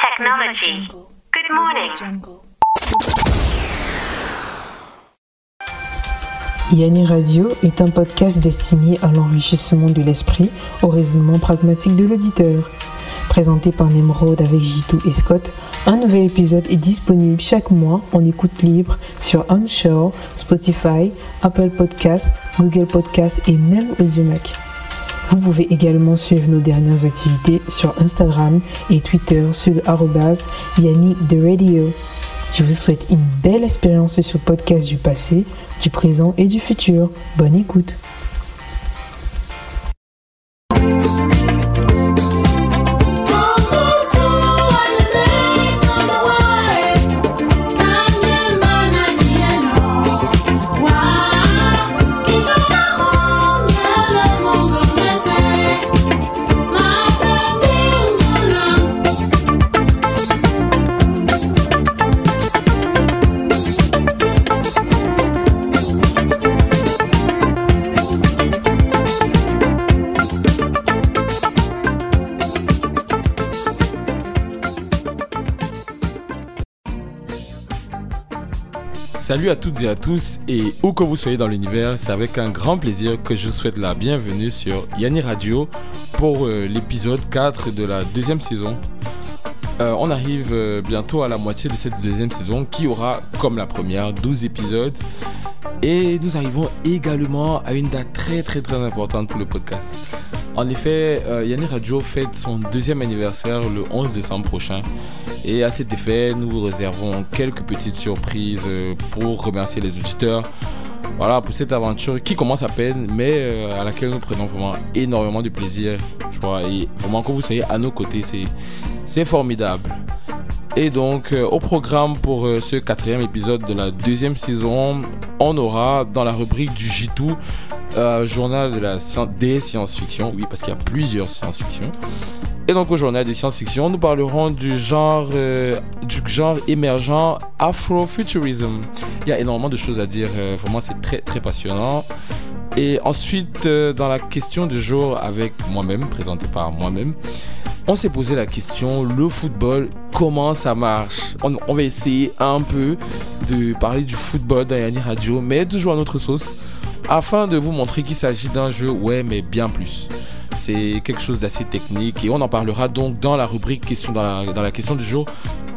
Technology. Good morning. Yanni Radio est un podcast destiné à l'enrichissement de l'esprit au raisonnement pragmatique de l'auditeur. Présenté par Nemrod avec Jitu et Scott, un nouvel épisode est disponible chaque mois en écoute libre sur Onshore, Spotify, Apple Podcast, Google Podcast et même Ozumac. Vous pouvez également suivre nos dernières activités sur Instagram et Twitter sur le Radio. Je vous souhaite une belle expérience sur le podcast du passé, du présent et du futur. Bonne écoute. Salut à toutes et à tous et où que vous soyez dans l'univers, c'est avec un grand plaisir que je vous souhaite la bienvenue sur Yanni Radio pour euh, l'épisode 4 de la deuxième saison. Euh, on arrive euh, bientôt à la moitié de cette deuxième saison qui aura comme la première 12 épisodes et nous arrivons également à une date très très très importante pour le podcast. En effet, Yanni Radio fête son deuxième anniversaire le 11 décembre prochain. Et à cet effet, nous vous réservons quelques petites surprises euh, pour remercier les auditeurs. Voilà, pour cette aventure qui commence à peine, mais euh, à laquelle nous prenons vraiment énormément de plaisir. Et vraiment que vous soyez à nos côtés, c'est formidable. Et donc, euh, au programme pour ce quatrième épisode de la deuxième saison, on aura dans la rubrique du J2, journal des science-fiction, oui, parce qu'il y a plusieurs science-fiction. Et donc au journal des science-fiction, nous parlerons du genre, euh, du genre émergent Afrofuturism. Il y a énormément de choses à dire, euh, vraiment c'est très très passionnant. Et ensuite, euh, dans la question du jour avec moi-même, présenté par moi-même, on s'est posé la question, le football, comment ça marche? On, va essayer un peu de parler du football dans Radio, mais toujours à notre sauce, afin de vous montrer qu'il s'agit d'un jeu, ouais, mais bien plus. C'est quelque chose d'assez technique et on en parlera donc dans la rubrique question dans la, dans la question du jour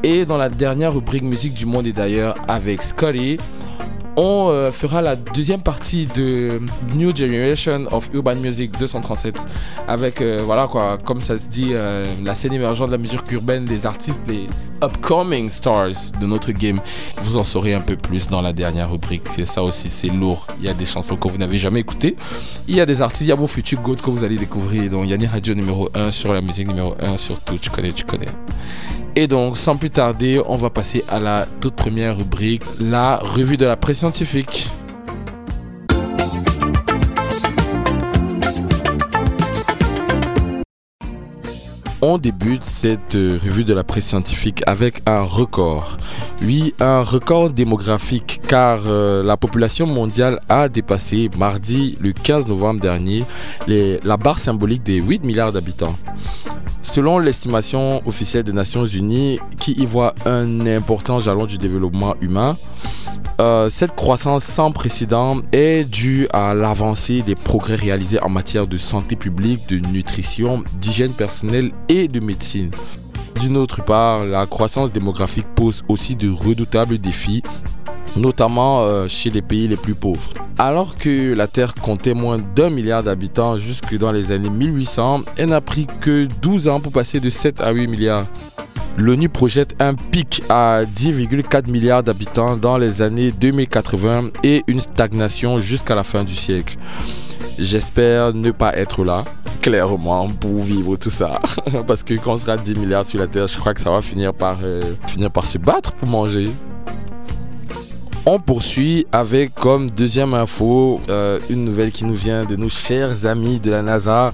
et dans la dernière rubrique musique du monde et d'ailleurs avec Scotty on euh, fera la deuxième partie de New Generation of Urban Music 237 avec euh, voilà quoi comme ça se dit euh, la scène émergente de la musique urbaine des artistes des upcoming stars de notre game. Vous en saurez un peu plus dans la dernière rubrique. Ça aussi c'est lourd. Il y a des chansons que vous n'avez jamais écoutées. Il y a des artistes il y a vos futurs goûts que vous allez découvrir. Donc Yanni Radio numéro 1 sur la musique numéro 1 sur tout tu connais tu connais et donc, sans plus tarder, on va passer à la toute première rubrique, la revue de la presse scientifique. On débute cette euh, revue de la presse scientifique avec un record. Oui, un record démographique car euh, la population mondiale a dépassé mardi le 15 novembre dernier la barre symbolique des 8 milliards d'habitants. Selon l'estimation officielle des Nations Unies, qui y voit un important jalon du développement humain, euh, cette croissance sans précédent est due à l'avancée des progrès réalisés en matière de santé publique, de nutrition, d'hygiène personnelle et de médecine. D'une autre part, la croissance démographique pose aussi de redoutables défis notamment euh, chez les pays les plus pauvres. Alors que la Terre comptait moins d'un milliard d'habitants jusque dans les années 1800, elle n'a pris que 12 ans pour passer de 7 à 8 milliards. L'ONU projette un pic à 10,4 milliards d'habitants dans les années 2080 et une stagnation jusqu'à la fin du siècle. J'espère ne pas être là, clairement, pour vivre tout ça. Parce que quand on sera 10 milliards sur la Terre, je crois que ça va finir par, euh, finir par se battre pour manger. On poursuit avec comme deuxième info euh, une nouvelle qui nous vient de nos chers amis de la NASA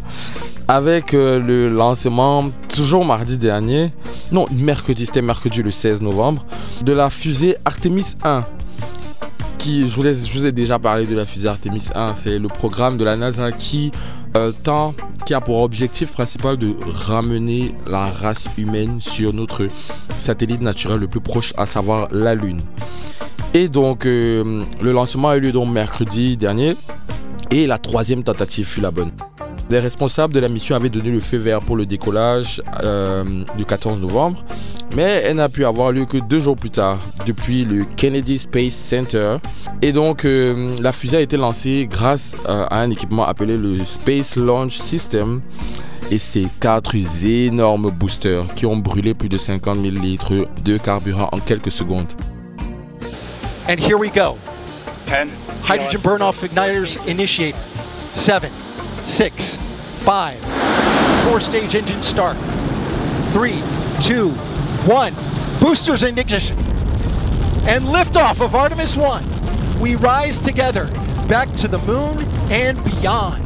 avec euh, le lancement toujours mardi dernier, non mercredi, c'était mercredi le 16 novembre, de la fusée Artemis 1 je vous, ai déjà parlé de la fusée Artemis 1. C'est le programme de la NASA qui euh, qui a pour objectif principal de ramener la race humaine sur notre satellite naturel le plus proche, à savoir la Lune. Et donc, euh, le lancement a eu lieu donc mercredi dernier. Et la troisième tentative fut la bonne. Les responsables de la mission avaient donné le feu vert pour le décollage euh, du 14 novembre, mais elle n'a pu avoir lieu que deux jours plus tard, depuis le Kennedy Space Center. Et donc, euh, la fusée a été lancée grâce euh, à un équipement appelé le Space Launch System et ses quatre énormes boosters qui ont brûlé plus de 50 000 litres de carburant en quelques secondes. And here we go. Hydrogen burn off igniters initiate. 7, 6, 5, 4 stage engine start. 3, 2, 1. Boosters in ignition. And liftoff of Artemis 1. We rise together back to the moon and beyond.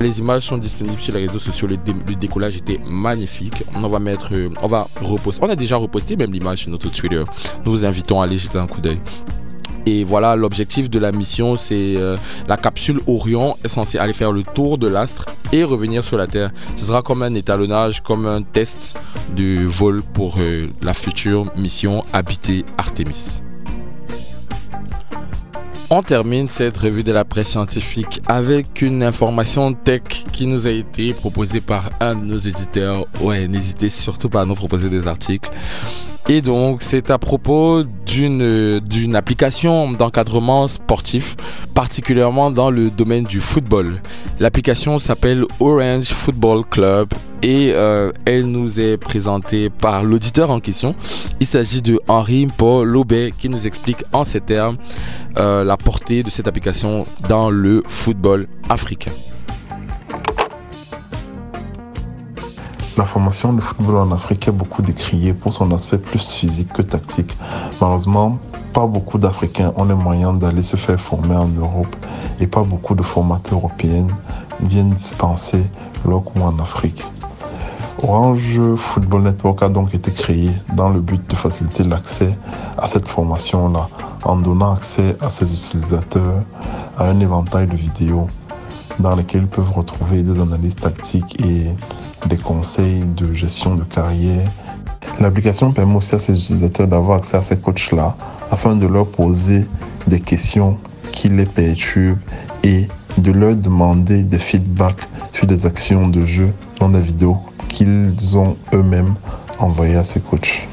Les images sont disponibles sur les réseaux sociaux. Le, dé- le décollage était magnifique. On va mettre, euh, on va reposter. On a déjà reposté même l'image sur notre Twitter. Nous vous invitons à aller jeter un coup d'œil. Et voilà, l'objectif de la mission, c'est euh, la capsule Orion est censée aller faire le tour de l'astre et revenir sur la Terre. Ce sera comme un étalonnage, comme un test de vol pour euh, la future mission habitée Artemis. On termine cette revue de la presse scientifique avec une information tech qui nous a été proposée par un de nos éditeurs. Ouais, n'hésitez surtout pas à nous proposer des articles. Et donc, c'est à propos d'une application d'encadrement sportif, particulièrement dans le domaine du football. L'application s'appelle Orange Football Club et euh, elle nous est présentée par l'auditeur en question. Il s'agit de Henri Paul Lobet qui nous explique en ces termes euh, la portée de cette application dans le football africain. La formation de football en Afrique est beaucoup décriée pour son aspect plus physique que tactique. Malheureusement, pas beaucoup d'Africains ont les moyens d'aller se faire former en Europe et pas beaucoup de formateurs européens viennent dispenser leur cours en Afrique. Orange Football Network a donc été créé dans le but de faciliter l'accès à cette formation-là en donnant accès à ses utilisateurs à un éventail de vidéos dans lesquelles ils peuvent retrouver des analyses tactiques et des conseils de gestion de carrière. L'application permet aussi à ses utilisateurs d'avoir accès à ces coachs-là afin de leur poser des questions qui les perturbent et de leur demander des feedbacks sur des actions de jeu dans des vidéos qu'ils ont eux-mêmes envoyées à ces coachs.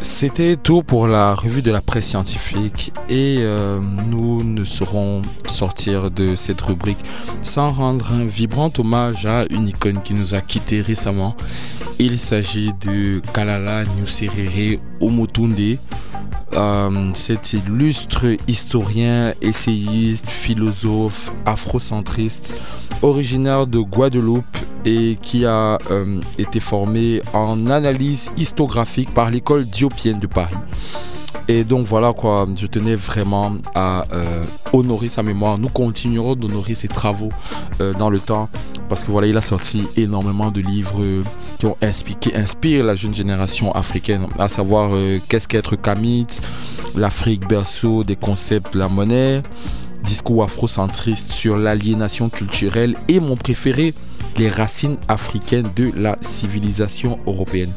C'était tout pour la revue de la presse scientifique et euh, nous ne saurons sortir de cette rubrique sans rendre un vibrant hommage à une icône qui nous a quittés récemment. Il s'agit de Kalala Nyuserere Omotunde. Euh, cet illustre historien, essayiste, philosophe, afrocentriste, originaire de Guadeloupe et qui a euh, été formé en analyse histographique par l'école Diopienne de Paris. Et donc voilà quoi, je tenais vraiment à euh, honorer sa mémoire. Nous continuerons d'honorer ses travaux euh, dans le temps parce que voilà, il a sorti énormément de livres euh, qui ont inspiré, la jeune génération africaine, à savoir qu'est-ce qu'être kamite, l'Afrique berceau des concepts de la monnaie, discours afrocentriste sur l'aliénation culturelle et mon préféré, les racines africaines de la civilisation européenne.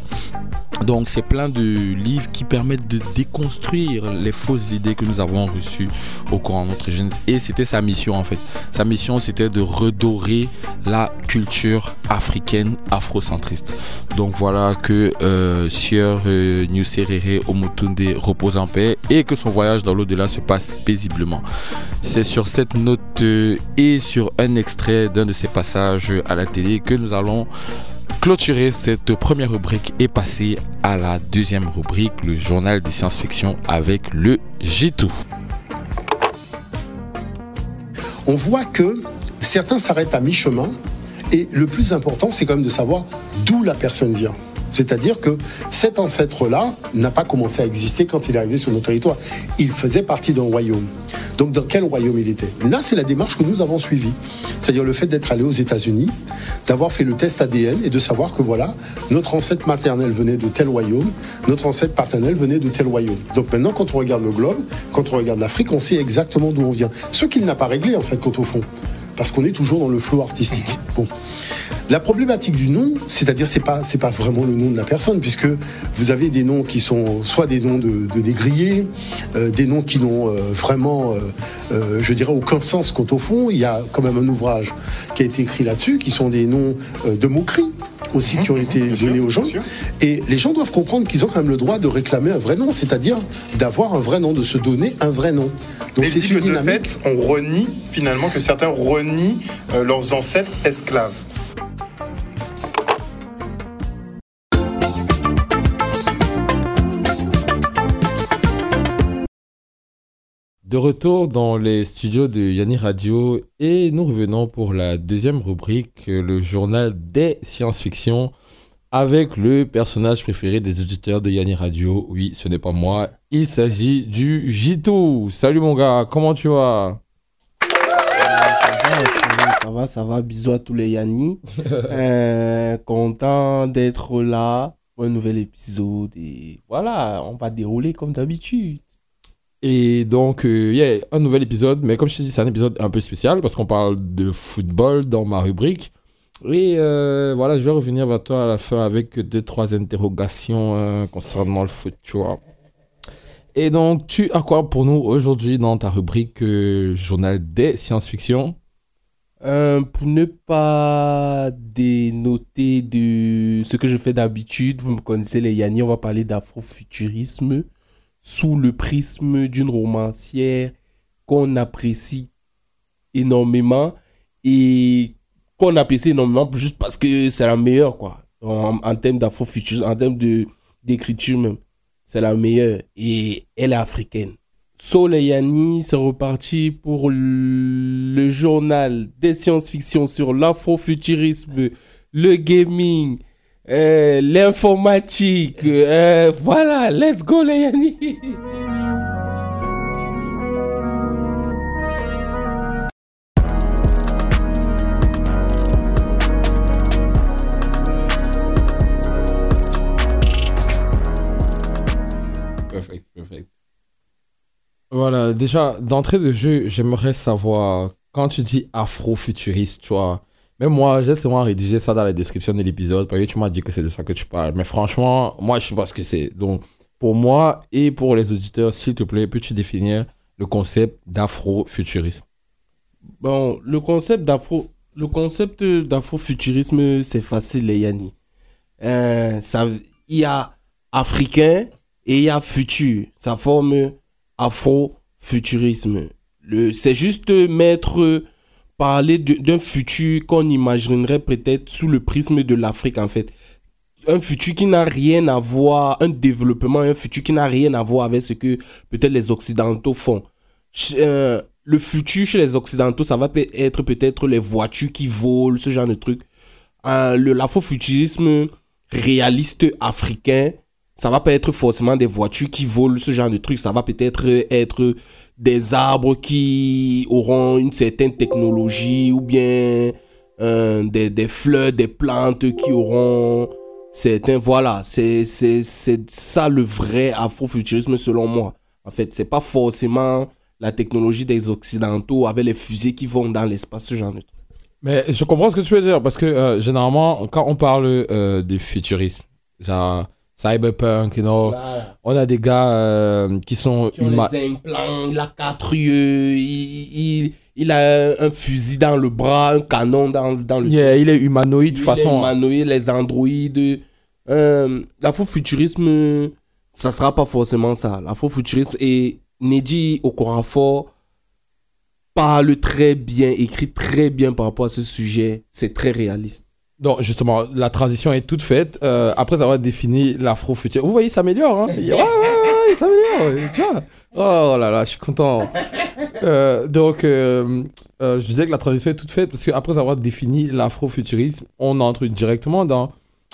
Donc c'est plein de livres qui permettent de déconstruire les fausses idées que nous avons reçues au cours de notre jeunesse. Et c'était sa mission en fait. Sa mission c'était de redorer la culture africaine afrocentriste. Donc voilà que euh, Sieur euh, Nyuserere Omotunde repose en paix et que son voyage dans l'au-delà se passe paisiblement. C'est sur cette note euh, et sur un extrait d'un de ses passages à la télé que nous allons clôturer cette première rubrique et passer à la deuxième rubrique, le journal des science-fiction avec le J2. on voit que certains s'arrêtent à mi-chemin et le plus important, c'est quand même de savoir d'où la personne vient. C'est-à-dire que cet ancêtre-là n'a pas commencé à exister quand il est arrivé sur nos territoires. Il faisait partie d'un royaume. Donc dans quel royaume il était? Là, c'est la démarche que nous avons suivie. C'est-à-dire le fait d'être allé aux États-Unis, d'avoir fait le test ADN et de savoir que voilà, notre ancêtre maternel venait de tel royaume, notre ancêtre paternel venait de tel royaume. Donc maintenant, quand on regarde le globe, quand on regarde l'Afrique, on sait exactement d'où on vient. Ce qu'il n'a pas réglé, en fait, quand au fond parce qu'on est toujours dans le flot artistique. Bon. La problématique du nom, c'est-à-dire c'est pas c'est pas vraiment le nom de la personne puisque vous avez des noms qui sont soit des noms de, de négriers, euh, des noms qui n'ont euh, vraiment, euh, je dirais, aucun sens quant au fond. Il y a quand même un ouvrage qui a été écrit là-dessus, qui sont des noms de moquerie aussi qui ont été donnés aux gens. Et les gens doivent comprendre qu'ils ont quand même le droit de réclamer un vrai nom, c'est-à-dire d'avoir un vrai nom, de se donner un vrai nom. Donc c'est une de fait, on renie finalement que certains renient leurs ancêtres esclaves. De retour dans les studios de Yanni Radio et nous revenons pour la deuxième rubrique, le journal des science-fiction, avec le personnage préféré des auditeurs de Yanni Radio. Oui, ce n'est pas moi, il s'agit du Jitou. Salut mon gars, comment tu vas? Ça va, ça va, ça va. Bisous à tous les Yanni. Euh, content d'être là pour un nouvel épisode. Et voilà, on va dérouler comme d'habitude. Et donc, il y a un nouvel épisode, mais comme je te dis, c'est un épisode un peu spécial parce qu'on parle de football dans ma rubrique. Et euh, voilà, je vais revenir vers toi à la fin avec deux, trois interrogations euh, concernant le foot, tu vois. Et donc, tu as quoi pour nous aujourd'hui dans ta rubrique euh, Journal des science-fiction? Pour ne pas dénoter de ce que je fais d'habitude, vous me connaissez les Yanni, on va parler d'afrofuturisme sous le prisme d'une romancière qu'on apprécie énormément et qu'on apprécie énormément juste parce que c'est la meilleure, quoi. En, en termes d'afrofuturisme, en termes d'écriture même. C'est la meilleure. Et elle est africaine. Soleilani, c'est reparti pour le journal des science-fiction sur l'afrofuturisme, le gaming, l'informatique. Euh, voilà, let's go les. Perfect, perfect. Voilà, déjà, d'entrée de jeu, j'aimerais savoir, quand tu dis afro-futuriste, tu vois, même moi, j'ai souvent rédigé ça dans la description de l'épisode parce que tu m'as dit que c'est de ça que tu parles. Mais franchement, moi, je sais pas ce que c'est. Donc, pour moi et pour les auditeurs, s'il te plaît, peux-tu définir le concept d'afro-futurisme? Bon, le concept d'afro, le concept d'afro-futurisme, c'est facile, les Yanni. Euh, il y a africain et il y a futur. Ça forme afro-futurisme. Le, c'est juste mettre parler d'un futur qu'on imaginerait peut-être sous le prisme de l'Afrique en fait. Un futur qui n'a rien à voir, un développement, un futur qui n'a rien à voir avec ce que peut-être les Occidentaux font. Euh, le futur chez les Occidentaux, ça va être peut-être les voitures qui volent, ce genre de truc. Euh, l'afrofuturisme réaliste africain, ça va pas être forcément des voitures qui volent, ce genre de truc. Ça va peut-être être des arbres qui auront une certaine technologie ou bien euh, des, fleurs, des plantes qui auront certains... Voilà, c'est ça le vrai afrofuturisme selon moi. En fait, c'est pas forcément la technologie des Occidentaux avec les fusées qui vont dans l'espace, ce genre de truc. Mais je comprends ce que tu veux dire parce que euh, généralement, quand on parle euh, de futurisme, genre Cyberpunk, you know. On a des gars euh, qui sont... Qui ont les implants, il a quatre yeux, il, il, a un fusil dans le bras, un canon dans, dans le... Yeah, il est humanoïde de façon... humanoïde, les androïdes. Euh, L'afrofuturisme, ça sera pas forcément ça. L'afrofuturisme et Neji Okorafor parle très bien, écrit très bien par rapport à ce sujet. C'est très réaliste. Donc, justement, la transition est toute faite. Euh, après avoir défini l'afro-futur. Vous voyez, il s'améliore. Hein ouais, ouais, ouais, il s'améliore. Tu vois Oh là là, je suis content. Euh, donc, euh, je disais que la transition est toute faite parce qu'après avoir défini l'afro-futurisme, on entre directement dans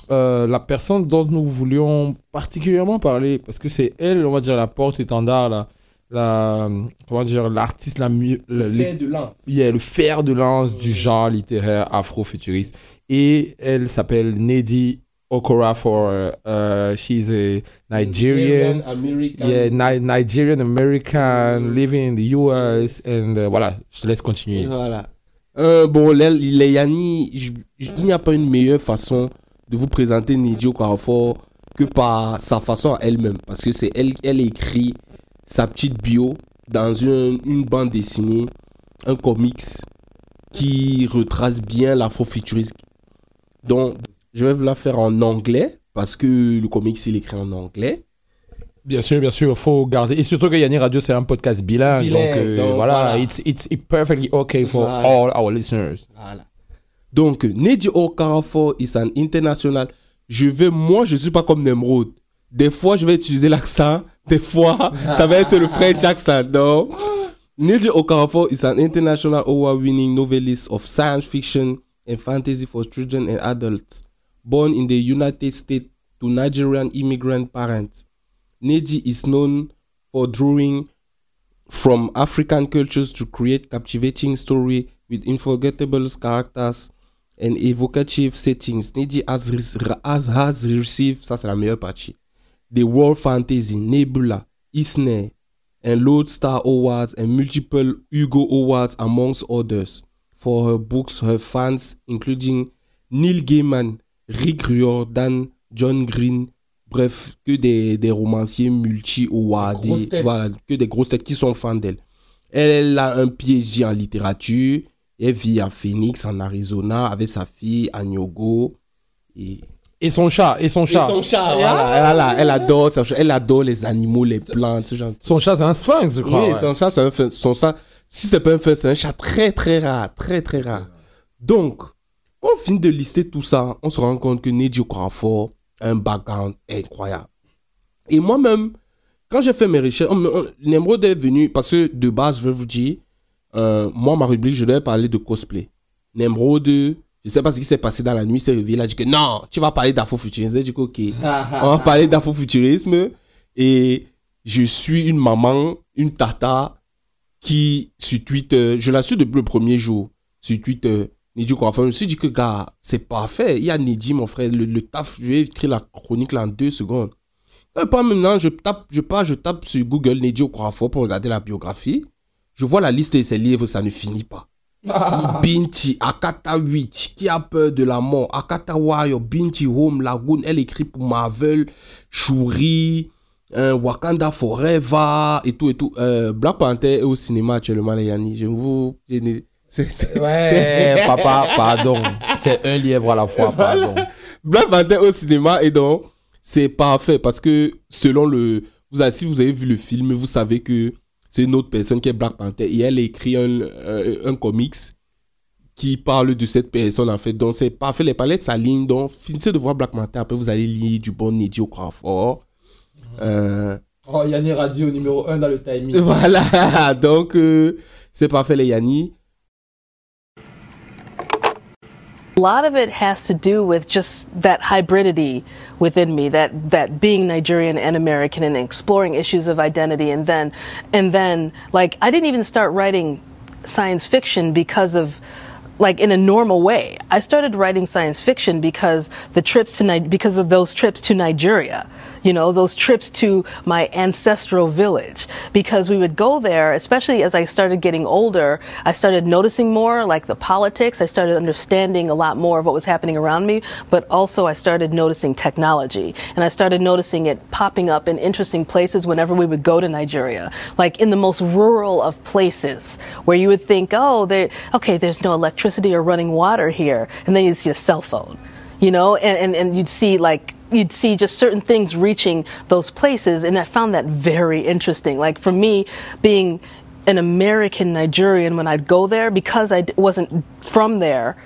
la personne dont nous voulions particulièrement parler, parce que c'est elle, on va dire, la porte-étendard, la, la, comment dire, l'artiste la mieux. Le, fer de lance. Yeah, le fer de lance du genre littéraire afro-futuriste. Et elle s'appelle Nedi Okora for uh, she's a Nigerian, Nigerian American. yeah Ni- Nigerian American living in the US and uh, voilà je te laisse continuer Voilà. Euh, bon, les, les Yanni, il n'y a pas une meilleure façon de vous présenter Nidio Carrefour que par sa façon à elle-même. Parce que c'est elle, elle écrit sa petite bio dans une, une bande dessinée, un comics qui retrace bien l'afrofuturisme. Donc, je vais vous la faire en anglais parce que le comics il est écrit en anglais. bien sûr bien sûr faut garder et surtout que Yanni Radio c'est un podcast bilingue, Bilingue, donc, euh, donc voilà, voilà. It's, it's it's perfectly okay for Voilà. all our listeners Voilà. Donc, Neji Okafor is an international. Je vais, moi, je suis pas comme Nemrod. Des fois, je vais utiliser l'accent. Des fois, ça va être le French accent. Donc, Neji Okafor is an international award-winning novelist of science fiction and fantasy for children and adults. Born in the United States to Nigerian immigrant parents. Neji is known for drawing from African cultures to create captivating story with unforgettable characters and evocative settings. Neji has, has, has received, ça c'est la meilleure partie, the World Fantasy, Nebula, Eisner, and Lodestar Awards and multiple Hugo Awards amongst others for her books, her fans, including Neil Gaiman, Rick Riordan, John Green, bref, que des, des romanciers multi-awardés, voilà, que des grosses têtes qui sont fans d'elle. Elle a un PhD en littérature, elle vit à Phoenix, en Arizona, avec sa fille, Anyogo. Et et son chat et son chat et son chat, voilà, elle, adore, elle adore les animaux, les plantes, ce genre. son chat c'est un sphinx je crois Oui, ouais. son chat, c'est un fin- son chat, si c'est pas un fin, c'est un chat très très rare, très très rare. Donc, quand on finit de lister tout ça, on se rend compte que Neji Okafor a un background incroyable. Et moi-même, quand j'ai fait mes recherches, Nemrod est venu, parce que de base, je vais vous dire, euh, moi, ma rubrique, je devais parler de cosplay. Nemrod, je sais pas ce qui s'est passé dans la nuit, il s'est réveillé, il a dit que non, tu vas parler d'afrofuturisme. J'ai dit que ok, on va parler d'afrofuturisme. Et je suis une maman, une tata, qui, sur Twitter, je la suis depuis le premier jour, sur Twitter, Nidji Kwafa, je me suis dit que, gars, c'est parfait. Il y a Nidji, mon frère, le, le taf, je vais écrire la chronique là en deux secondes. Et pas maintenant, je tape, je pars, je tape sur Google Nidji Kwafa pour regarder la biographie. Je vois la liste de ses livres, ça ne finit pas. Binti, Akata Witch, qui a peur de la mort, Akata Warrior, Binti Home, Lagoon, elle écrit pour Marvel, Shuri, euh, Wakanda Forever, et tout, et tout. Euh, Black Panther est au cinéma actuellement, les Yanni. Je vous. c'est- c'est- ouais papa pardon c'est un lièvre à la fois pardon Black Panther au cinéma, et donc, c'est parfait parce que selon le. Vous avez, si vous avez vu le film, vous savez que c'est une autre personne qui est Black Panther et elle écrit un, un, un comics qui parle de cette personne en fait. Donc c'est parfait, les palettes s'alignent. Donc finissez de voir Black Panther, après vous allez lire du bon Neji Okafor. Euh, oh Yanni Radio numéro 1 dans le timing voilà, donc euh, c'est parfait les Yanni. A lot of it has to do with just that hybridity within me, that that being Nigerian and American and exploring issues of identity and then and then like I didn't even start writing science fiction because of like in a normal way. I started writing science fiction because the trips to Ni- because of those trips to Nigeria. You know, those trips to my ancestral village because we would go there, especially as I started getting older, I started noticing more like the politics. I started understanding a lot more of what was happening around me, but also I started noticing technology and I started noticing it popping up in interesting places whenever we would go to Nigeria, like in the most rural of places where you would think, oh, there, okay, there's no electricity or running water here. And then you'd see a cell phone, you know, and, and, and you'd see like, you'd see just certain things reaching those places. And I found that very interesting. Like for me, being an American Nigerian, when I'd go there, because I wasn't from there,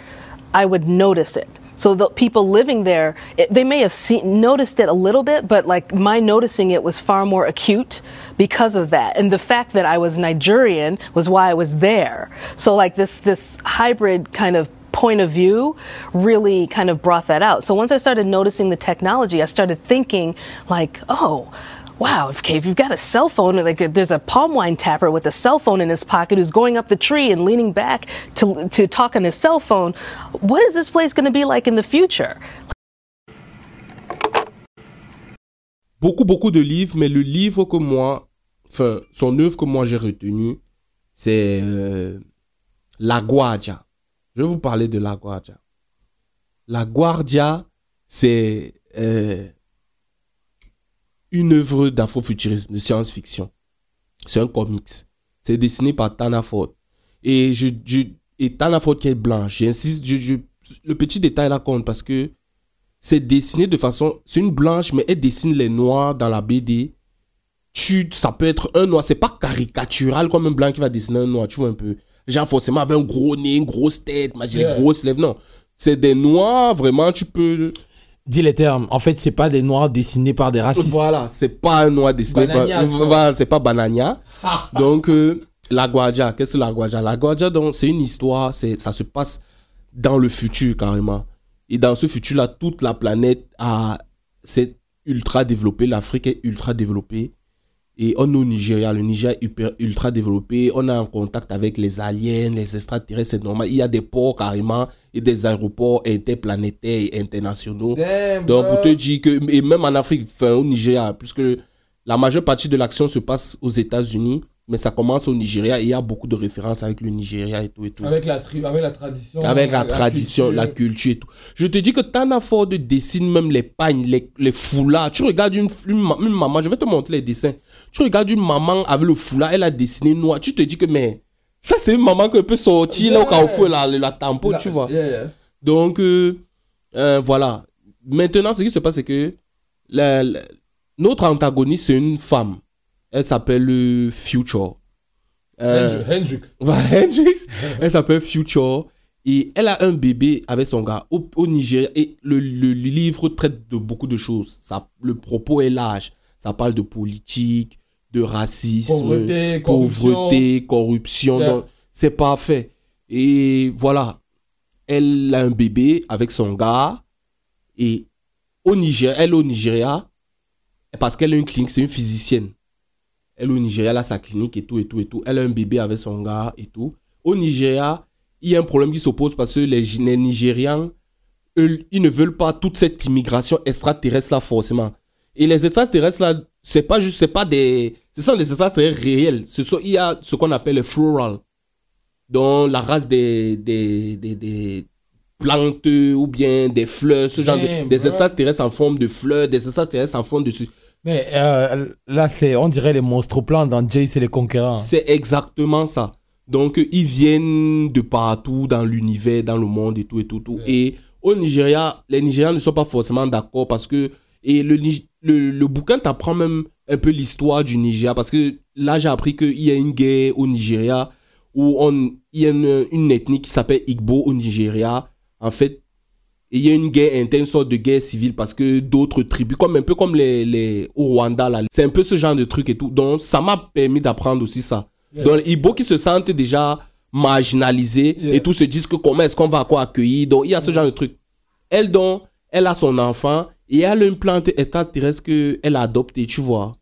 I would notice it. So the people living there, it, they may have seen, noticed it a little bit, but like my noticing it was far more acute because of that. And the fact that I was Nigerian was why I was there. So like this this hybrid kind of point of view really kind of brought that out. So once I started noticing the technology, I started thinking like, oh, wow, if, if you've got a cell phone, like there's a palm wine tapper with a cell phone in his pocket who's going up the tree and leaning back to, to talk on his cell phone, what is this place going to be like in the future? Beaucoup, beaucoup de livres, mais le livre que moi, enfin, son œuvre que moi j'ai retenu, c'est euh, La Guardia. Je vais vous parler de La Guardia. La Guardia, c'est euh, une œuvre d'afrofuturisme, de science-fiction. C'est un comics. C'est dessiné par Tana Ford. Et, je, et Tana Ford qui est blanche. J'insiste, je, le petit détail là compte parce que c'est dessiné de façon. C'est une blanche, mais elle dessine les noirs dans la BD. Tu, ça peut être un noir, c'est pas caricatural comme un blanc qui va dessiner un noir, tu vois un peu. Genre forcément avec un gros nez, une grosse tête, des grosses lèvres. Non. C'est des noirs, vraiment, tu peux. Dis les termes. En fait, c'est pas des noirs dessinés par des racistes. Voilà, c'est pas un noir dessiné par. Voilà, c'est pas Banania. donc, euh, la Guadia, qu'est-ce que la Guadia La donc, c'est une histoire, c'est, ça se passe dans le futur carrément. Et dans ce futur-là, toute la planète a, s'est ultra développée, l'Afrique est ultra développée. Et on est au Nigeria, le Nigeria est ultra développé, on est en contact avec les aliens, les extraterrestres, c'est normal. Il y a des ports carrément et des aéroports interplanétaires et internationaux. Donc pour te dire que, et même en Afrique, enfin, au Nigeria, puisque la majeure partie de l'action se passe aux États-Unis, mais ça commence au Nigeria il y a beaucoup de références avec le Nigeria et tout et tout. Avec la, avec la tradition. Avec la, tradition, culture. la culture et tout. Je te dis que Tana Ford dessine même les pagnes, les, les foulards. Tu regardes une, une, maman, je vais te montrer les dessins. Tu regardes une maman avec le foulard, elle a dessiné noir. Tu te dis que, mais ça, c'est une maman qui peut sortir là au carrefour, la, la tampon, tu vois. Donc, euh, euh, voilà. Maintenant, ce qui se passe, c'est que la, notre antagoniste, c'est une femme. Elle s'appelle euh, Future. Euh, Hendrix. Hendrix. elle s'appelle Future. Et elle a un bébé avec son gars au, au Nigeria. Et le, le, livre traite de beaucoup de choses. Ça, le propos est large. Ça parle de politique, de racisme, pauvreté, pauvreté corruption. corruption. C'est parfait. Et voilà. Elle a un bébé avec son gars. Et au Nigeria, elle au Nigeria, parce qu'elle a une clinique, c'est une physicienne. Elle au Nigeria, elle a sa clinique et tout, et tout, et tout. Elle a un bébé avec son gars et tout. Au Nigeria, il y a un problème qui s'oppose parce que les, les Nigérians, eux, ils ne veulent pas toute cette immigration extraterrestre là forcément. Et les extraterrestres là, c'est pas juste, c'est pas des, ce sont des extraterrestres réels. Ce sont, il y a ce qu'on appelle les floral, dont la race des, des, des, des plantes ou bien des fleurs, ce genre de, des extraterrestres en forme de fleurs, des extraterrestres en forme de mais euh, là, c'est, on dirait les monstres plans dans Jace et les conquérants. C'est exactement ça. Donc, ils viennent de partout dans l'univers, dans le monde et tout et tout. tout. Et au Nigeria, les Nigériens ne sont pas forcément d'accord parce que. Et le, le, le bouquin t'apprend même un peu l'histoire du Nigeria parce que là, j'ai appris qu'il y a une guerre au Nigeria où on, il y a une, une ethnie qui s'appelle Igbo au Nigeria. En fait, il y a une guerre interne, une sorte de guerre civile parce que d'autres tribus, comme un peu comme les, les au Rwanda, là, c'est un peu ce genre de truc et tout. Donc, ça m'a permis d'apprendre aussi ça. Donc, les Ibo qui se sentent déjà marginalisés et tout se disent que comment est-ce qu'on va quoi accueillir. Donc, il y a ce genre de truc. Elle, donc, elle a son enfant et elle a une plante extraterrestre qu'elle a adoptée, tu vois.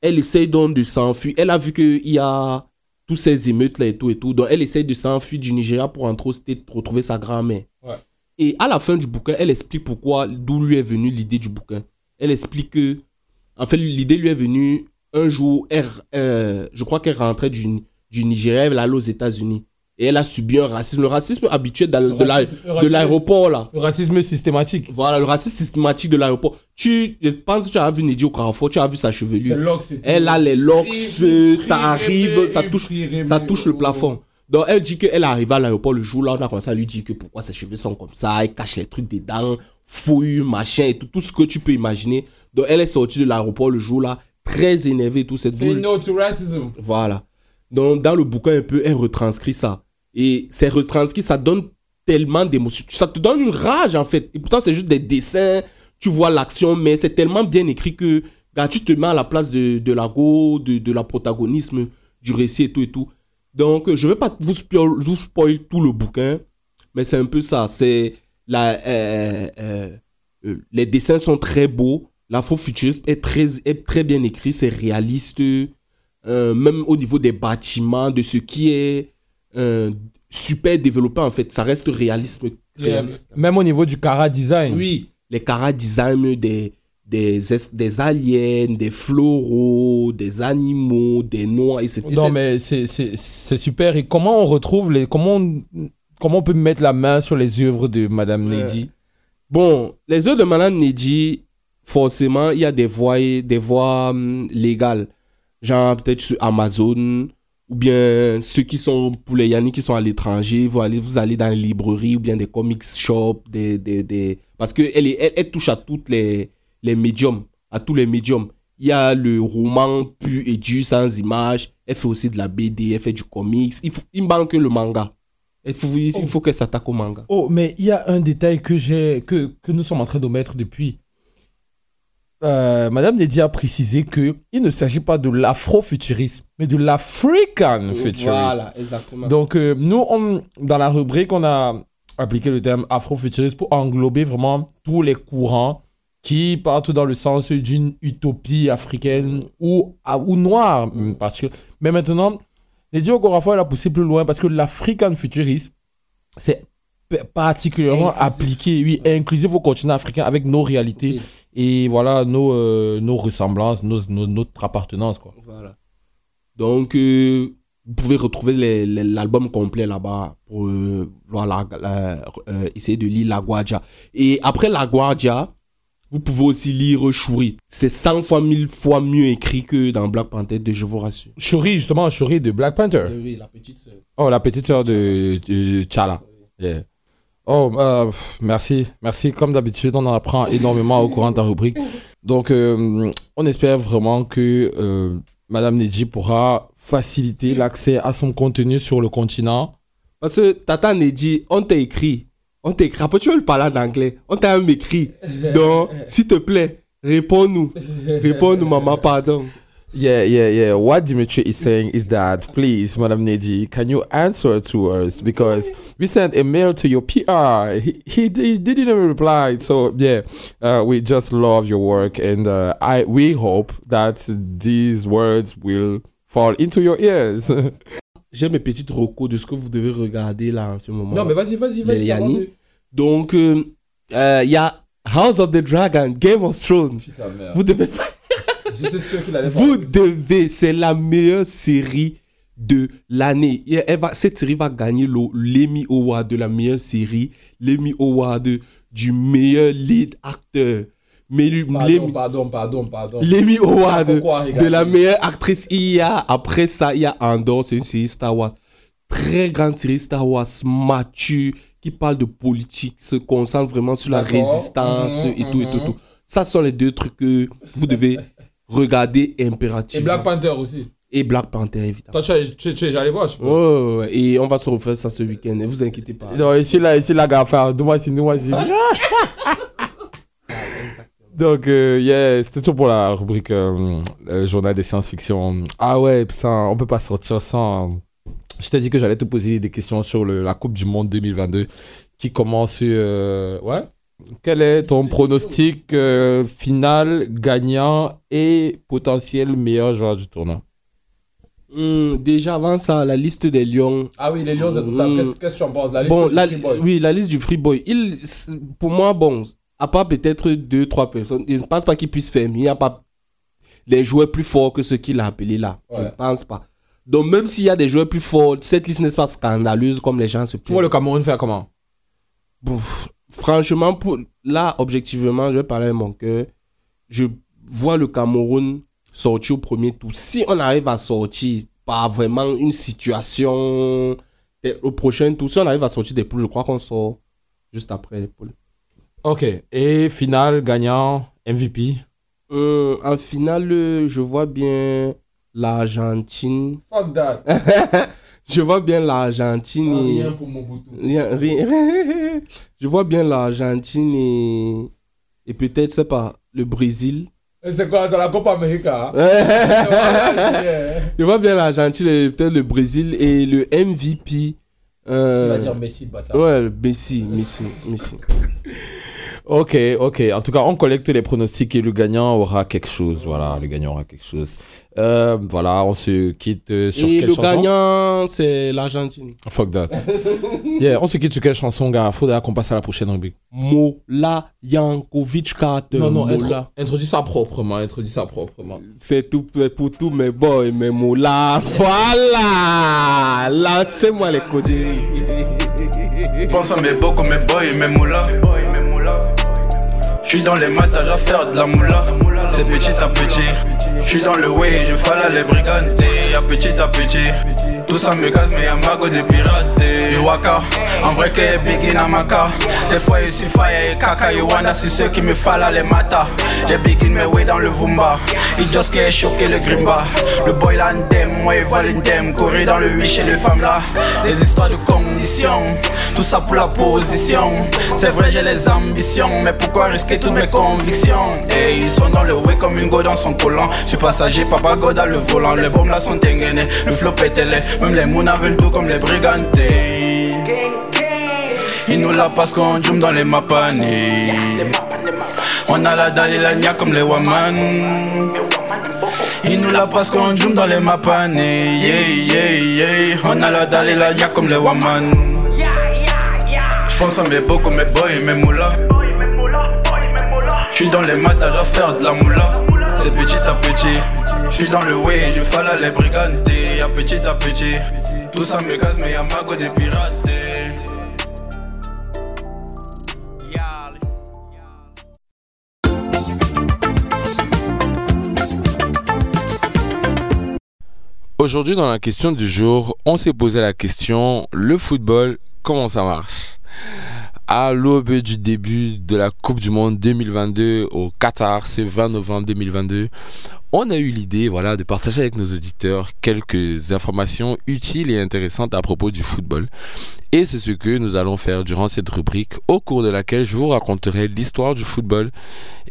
Elle essaye donc de s'enfuir. Elle a vu qu'il y a tous ces émeutes là et tout et tout. Donc, elle essaye de s'enfuir du Nigeria pour en retrouver sa grand-mère. Et à la fin du bouquin, elle explique pourquoi, d'où lui est venue l'idée du bouquin. Elle explique que, en fait, l'idée lui est venue un jour, euh, je crois qu'elle rentrait du, du Nigeria, elle allait aux États-Unis. Et elle a subi un racisme, le racisme habituel de l'aéroport là. Le racisme systématique. Voilà, le racisme systématique de l'aéroport. Tu, je pense que tu as vu Nedji au carrefour, tu as vu sa chevelure. Elle a les locks, ça arrive, ça touche, ça touche le plafond. Donc elle dit qu'elle arrive à l'aéroport le jour là, on a commencé à lui dire que pourquoi ses cheveux sont comme ça, elle cache les trucs dedans, fouille, machin et tout, tout ce que tu peux imaginer. Donc elle est sortie de l'aéroport le jour là, très énervée tout. C'est no to racism. Voilà. Donc dans le bouquin un peu, elle retranscrit ça. Et c'est retranscrit, ça donne tellement d'émotions. Ça te donne une rage en fait. Et pourtant c'est juste des dessins, tu vois l'action, mais c'est tellement bien écrit que quand tu te mets à la place de, de la go, de, de la protagonisme du récit et tout et tout. Donc, je ne vais pas vous spoil, vous spoil tout le bouquin, mais c'est un peu ça. C'est la, euh, euh, euh, les dessins sont très beaux. L'afrofuturisme est très, est très bien écrit, c'est réaliste. même au niveau des bâtiments, de ce qui est super développé en fait. Ça reste réalisme. réaliste. Même au niveau du cara design. Oui, les cara design des, des, es- des aliens, des floraux, des animaux, des noix. Et Non, mais c'est- super. Et comment on retrouve les. Comment on, comment on peut mettre la main sur les œuvres de Madame Ouais. Nedji Bon, les œuvres de Madame Nedji, forcément, il y a des voies, des voies hum, légales. Genre, peut-être sur Amazon, ou bien ceux qui sont, pour les Yannick qui sont à l'étranger, vous allez, vous allez dans les librairies, ou bien des comics shops, des, des, des... parce qu'elle elle, elle, elle touche à toutes les, les médiums, à tous les médiums. Il y a le roman pur et dur, sans image. Elle fait aussi de la BD, elle fait du comics. Il, faut, il manque le manga. Il faut, il faut qu'elle s'attaque au manga. Oh, mais il y a un détail que j'ai que, que nous sommes en train d'omettre depuis. Euh, Madame Neddy a précisé que il ne s'agit pas de l'afrofuturisme, mais de l'African futurisme. Voilà, exactement. Donc, euh, nous, on- dans la rubrique, on a appliqué le terme afrofuturiste pour englober vraiment tous les courants qui partent dans le sens d'une utopie africaine ou, ah, ou noire. mm, Parce que, mais maintenant, les Okorafa, elle a poussé plus loin parce que l'African futurisme, c'est particulièrement Inclusif. appliqué, oui, inclusif au continent africain avec nos réalités et voilà, nos, euh, nos ressemblances, nos, nos- notre appartenance. Quoi. Voilà. Donc, euh, vous pouvez retrouver l'album complet là-bas pour euh, voilà, la- euh, essayer de lire La Guardia. Et après La Guardia, vous pouvez aussi lire Shuri. C'est 100 fois, 1000 fois mieux écrit que dans Black Panther 2, je vous rassure. Shuri, justement, Shuri de Black Panther. Oui, la petite sœur. Oh, la petite sœur de, de T'Challa. Yeah. Oh, euh, merci. Merci. Comme d'habitude, on en apprend énormément au courant de ta rubrique. Donc, euh, on espère vraiment que euh, Madame Nedji pourra faciliter l'accès à son contenu sur le continent. Parce que Tata Nedji, on t'a écrit. On t'a écrit. Après, tu veux le parler en anglais. On t'a même écrit. Donc, s'il te plaît, réponds-nous. Réponds-nous, maman, pardon. Yeah, yeah, yeah. What Dimitri is saying is that, please, Madam Neji, can you answer to us? Because we sent a mail to your PR. He, he, he didn't even reply. So, yeah, uh, we just love your work. And uh, I we hope that these words will fall into your ears. J'ai mes petites recos de ce que vous devez regarder là en ce moment. Non, mais vas-y, vas-y, vas-y. Yanni. avant de- Donc, euh, euh, il y a House of the Dragon, Game of Thrones. Putain, merde. Vous devez, J'étais sûr qu'il allait vous devez, c'est la meilleure série de l'année. Cette série va gagner le- l'Emmy Award de la meilleure série, l'Emmy Award du meilleur lead acteur. Mais le- Pardon, l'Emmy- pardon, pardon, pardon. L'Emmy Award Pourquoi de la meilleure actrice. Il y a, après ça, il y a Andor, c'est une série Star Wars. Très grande série Star Wars, mature, qui parle de politique, se concentre vraiment sur la résistance Mhm, et tout, et tout, mhm. tout. Ça sont les deux trucs que vous devez regarder impérativement. Et Black Panther aussi. Et Black Panther, évidemment. Toi, tu tu allé voir, je pense. Ouais. Et on va se refaire ça ce week-end, ne vous inquiétez pas. Non, ici, là, ici, là, gars, faire deux mois, si, deux mois, si. Donc, euh, yeah, c'était tout pour la rubrique euh, euh, journal des science-fiction. Ah ouais, putain, on peut pas sortir sans. Je t'ai dit que j'allais te poser des questions sur le- la Coupe du Monde 2022 qui commence. euh, ouais. Quel est ton pronostic final, gagnant et potentiel meilleur joueur du tournoi? Hum, déjà avant ça, la liste des Lions. Ah oui, les Lions, Hum. qu'est-ce que tu en penses? La liste Bon, du la, Free Boy. oui, la liste du Free Boy. Il, pour moi, bon, à part peut-être deux, trois personnes, je ne pense pas qu'il puisse faire mieux. Il n'y a pas des joueurs plus forts que ceux qu'il a appelés là. Je ne pense pas. Donc, même s'il y a des joueurs plus forts, cette liste n'est pas scandaleuse comme les gens se plaignent. le Cameroun faire comment? Franchement, pour, là, objectivement, je vais parler avec mon cœur. Je vois le Cameroun sortir au premier tour. Si on arrive à sortir par vraiment une situation au prochain tour, si on arrive à sortir des poules, je crois qu'on sort juste après les poules. Ok, et final, gagnant, MVP Hum, en finale, euh, je vois bien l'Argentine. Fuck that. je vois bien l'Argentine et... pour Mobutu. Rien, rien. je vois bien l'Argentine et... Et peut-être, c'est pas, le Brésil. C'est quoi, c'est la Copa América Je vois bien l'Argentine et peut-être le Brésil et le MVP. Euh, Tu vas dire Messi, le bâtard. Ouais, Messi, Messi, Messi. Ok, ok. En tout cas, on collecte les pronostics et le gagnant aura quelque chose. Voilà, le gagnant aura quelque chose. Euh, voilà, on se quitte euh, sur Et quelle le chanson? gagnant, c'est l'Argentine. Fuck that. yeah, on se quitte sur quelle chanson, gars? Faudra qu'on passe à la prochaine rubrique. Mola Yankovic Carter. Non, non, intro- Mola. introduis ça proprement, introduis ça proprement. C'est tout pour- tous mes boys, mes Mola. Voilà. Lancez-moi les coderies. Pense à mes beaux comme mes boys mes moulas. J'suis dans les maths à faire de la moula. C'est petit à petit. J'suis dans le way, je fais les brigandes. À petit à petit. Tout ça me casse, mais y'a mago des pirates. Waka, en vrai que biggie na maka. Des fois, suis fire et kaka. You wanda, c'est ceux qui me fallent les matas. J'ai begin mes way dans le Vumba. Il just qui choqué le grimba. Le boy l'andem, moi il vole l'indem. Courir dans le 8 chez les femmes là. Les histoires de cognition. Tout ça pour la position. C'est vrai, j'ai les ambitions. Mais pourquoi risquer toutes mes convictions? Et ils sont dans le way comme une go dans son collant. Je suis passager, papa go dans le volant. Les bombes là sont dégainés. Le flop est télé. Même les mounas veulent tout comme les brigantés. Ils nous la passent qu'on joue dans les mapanés. On a la dalle et la nia comme les waman. Ils nous la passent qu'on joue dans les mapanés. Yeah, yeah, yeah. On a la dalle et la nia comme les waman. J'pense à mes beaux comme mes boys mes moulas. J'suis dans les maths à faire de la moula. C'est petit à petit. J'suis dans le way, je fais les brigandes. À petit à petit. Tout ça me casse, mais y'a mago des pirates. Aujourd'hui, dans la question du jour, on s'est posé la question le football, comment ça marche? À l'aube du début de la Coupe du Monde 2022 au Qatar, ce 20 novembre 2022, on a eu l'idée voilà, de partager avec nos auditeurs quelques informations utiles et intéressantes à propos du football. Et c'est ce que nous allons faire durant cette rubrique, au cours de laquelle je vous raconterai l'histoire du football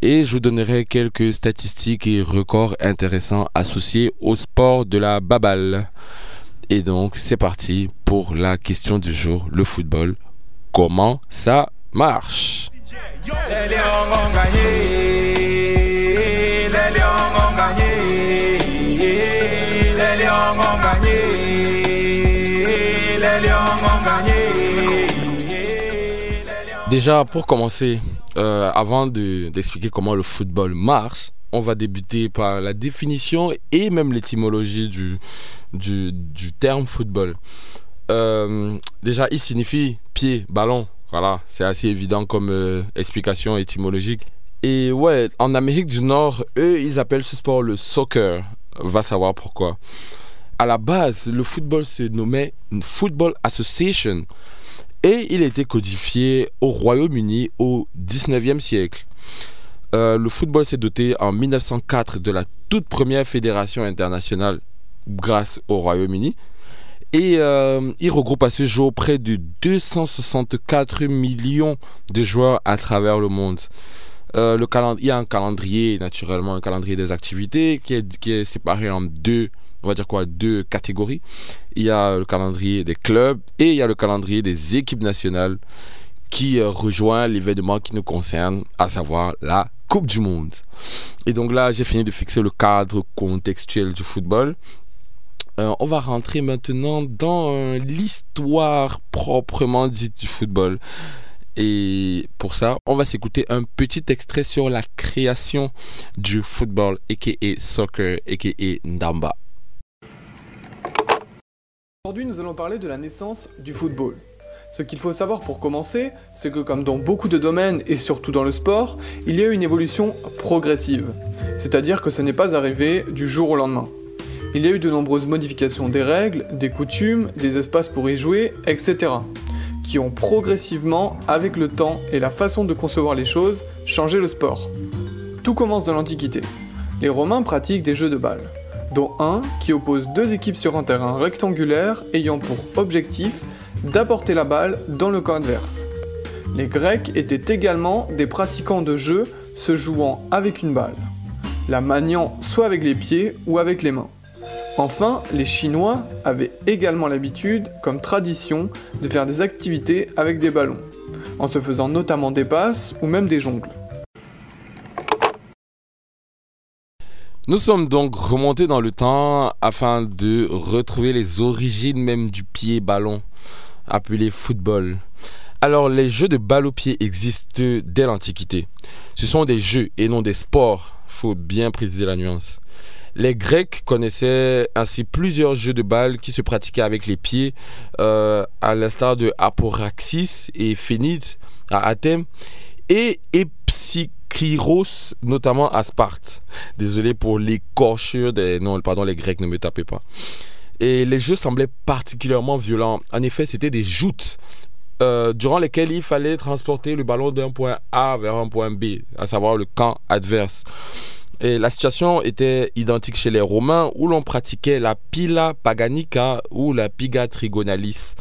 et je vous donnerai quelques statistiques et records intéressants associés au sport de la baballe. Et donc, c'est parti pour la question du jour, le football. Comment ça marche. Déjà, pour commencer, euh, avant de- d'expliquer comment le football marche, on va débuter par la définition et même l'étymologie du, du, du terme football. Euh, déjà, il signifie pied, ballon. Voilà, c'est assez évident comme euh, explication étymologique. Et ouais, en Amérique du Nord, eux, ils appellent ce sport le soccer. Va savoir pourquoi. À la base, le football se nommait Football Association et il a été codifié au Royaume-Uni au 19e siècle. Euh, le football s'est doté en 1904 de la toute première fédération internationale grâce au Royaume-Uni. Et euh, il regroupe à ce jour près de 264 millions de joueurs à travers le monde. Euh, il y a un calendrier, naturellement, un calendrier des activités qui est, qui est séparé en deux, on va dire quoi, deux catégories. Il y a le calendrier des clubs et il y a le calendrier des équipes nationales qui euh, rejoint l'événement qui nous concerne, à savoir la Coupe du Monde. Et donc là, j'ai fini de fixer le cadre contextuel du football. Euh, on va rentrer maintenant dans euh, l'histoire proprement dite du football. Et pour ça, on va s'écouter un petit extrait sur la création du football, aka soccer, aka Ndamba. Aujourd'hui, nous allons parler de la naissance du football. Ce qu'il faut savoir pour commencer, c'est que comme dans beaucoup de domaines et surtout dans le sport, il y a une évolution progressive. C'est-à-dire que ce n'est pas arrivé du jour au lendemain. Il y a eu de nombreuses modifications des règles, des coutumes, des espaces pour y jouer, etc. qui ont progressivement, avec le temps et la façon de concevoir les choses, changé le sport. Tout commence dans l'Antiquité. Les Romains pratiquent des jeux de balles dont un qui oppose deux équipes sur un terrain rectangulaire ayant pour objectif d'apporter la balle dans le camp adverse. Les Grecs étaient également des pratiquants de jeux se jouant avec une balle, la maniant soit avec les pieds ou avec les mains. Enfin, les Chinois avaient également l'habitude, comme tradition, de faire des activités avec des ballons, en se faisant notamment des passes ou même des jongles. Nous sommes donc remontés dans le temps afin de retrouver les origines même du pied ballon, appelé football. Alors les jeux de balle au pied existent dès l'Antiquité. Ce sont des jeux et non des sports, faut bien préciser la nuance. Les Grecs connaissaient ainsi plusieurs jeux de balle qui se pratiquaient avec les pieds, euh, à l'instar de Aporaxis et Phénide à Athènes, et Epsikryros, notamment à Sparte. Désolé pour l'écorchure des... Non, pardon, les Grecs, ne me tapez pas. Et les jeux semblaient particulièrement violents. En effet, c'était des joutes euh, durant lesquelles il fallait transporter le ballon d'un point A vers un point B, à savoir le camp adverse. Et la situation était identique chez les Romains où l'on pratiquait la pila paganica ou la piga trigonalis.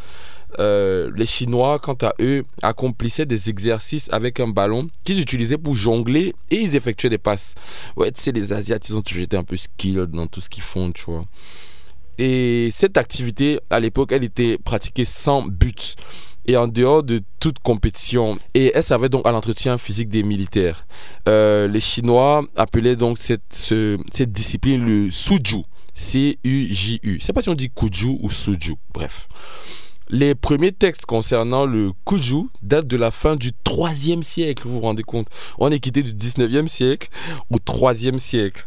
Euh, les Chinois, quant à eux, accomplissaient des exercices avec un ballon qu'ils utilisaient pour jongler et ils effectuaient des passes. Ouais, tu les Asiatiques, ont toujours été un peu skilled dans tout ce qu'ils font, tu vois. Et cette activité, à l'époque, elle était pratiquée sans but et en dehors de toute compétition. Et elle servait donc à l'entretien physique des militaires. Euh, les Chinois appelaient donc cette, discipline le Suju. C-U-J-U. Je sais pas si on dit Kuju ou Suju. Bref. Les premiers textes concernant le Kuju datent de la fin du 3e siècle, vous vous rendez compte On est quitté du 19e siècle au 3e siècle.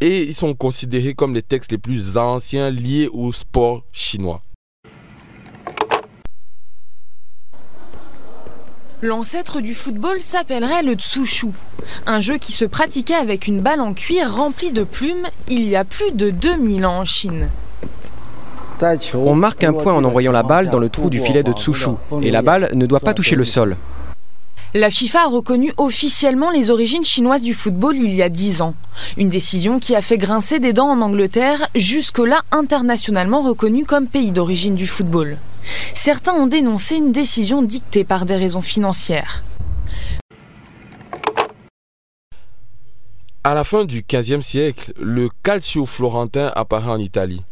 Et ils sont considérés comme les textes les plus anciens liés au sport chinois. L'ancêtre du football s'appellerait le tsushu, un jeu qui se pratiquait avec une balle en cuir remplie de plumes il y a plus de 2000 ans en Chine. On marque un point en envoyant la balle dans le trou du filet de tsushu, et la balle ne doit pas toucher le sol. La FIFA a reconnu officiellement les origines chinoises du football il y a 10 ans. Une décision qui a fait grincer des dents en Angleterre, jusque-là internationalement reconnue comme pays d'origine du football. Certains ont dénoncé une décision dictée par des raisons financières. À la fin du XVe siècle, le calcio florentin apparaît en Italie.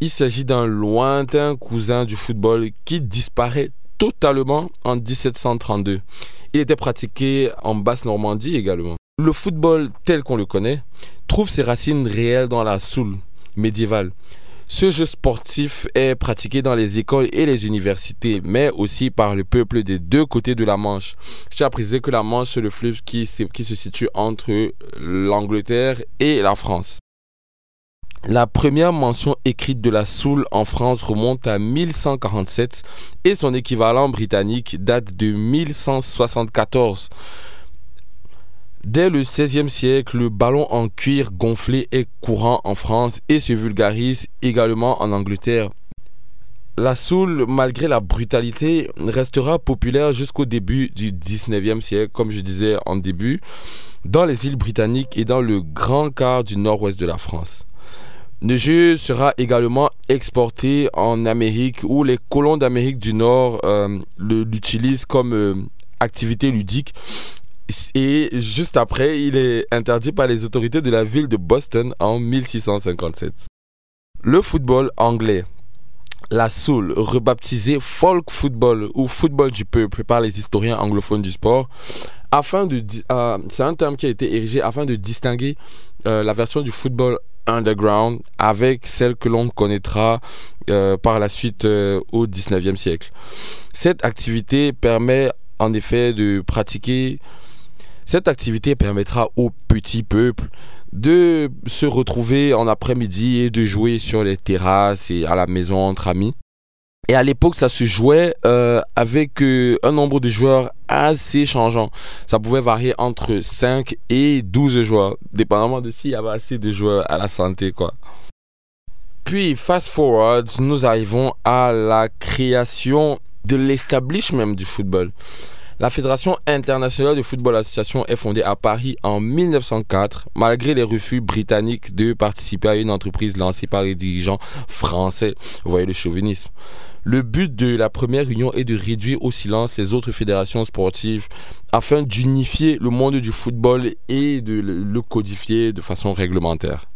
Il s'agit d'un lointain cousin du football qui disparaît totalement en 1732. Il était pratiqué en Basse-Normandie également. Le football tel qu'on le connaît trouve ses racines réelles dans la soule médiévale. Ce jeu sportif est pratiqué dans les écoles et les universités, mais aussi par le peuple des deux côtés de la Manche. À préciser que la Manche, c'est le fleuve qui, qui se situe entre l'Angleterre et la France. La première mention écrite de la soule en France remonte à 1147 et son équivalent britannique date de 1174. Dès le XVIe siècle, le ballon en cuir gonflé est courant en France et se vulgarise également en Angleterre. La soule, malgré la brutalité, restera populaire jusqu'au début du XIXe siècle, comme je disais en début, dans les îles britanniques et dans le grand quart du nord-ouest de la France. Le jeu sera également exporté en Amérique où les colons d'Amérique du Nord euh, l'utilisent comme euh, activité ludique. Et juste après, il est interdit par les autorités de la ville de Boston en 1657. Le football anglais, la soul, rebaptisé folk football ou football du peuple par les historiens anglophones du sport, afin de, euh, c'est un terme qui a été érigé afin de distinguer la version du football underground avec celle que l'on connaîtra euh, par la suite euh, au 19e siècle. Cette activité permet en effet de pratiquer cette activité permettra au petit peuple de se retrouver en après-midi et de jouer sur les terrasses et à la maison entre amis. Et à l'époque, ça se jouait euh, avec euh, un nombre de joueurs assez changeant. Ça pouvait varier entre 5 et 12 joueurs, dépendamment de s'il y avait assez de joueurs à la santé, quoi. Puis, fast forward, nous arrivons à la création de l'establishment du football. La Fédération internationale de football association est fondée à Paris en 1904, malgré les refus britanniques de participer à une entreprise lancée par les dirigeants français. Vous voyez le chauvinisme. Le but de la première union est de réduire au silence les autres fédérations sportives afin d'unifier le monde du football et de le codifier de façon réglementaire.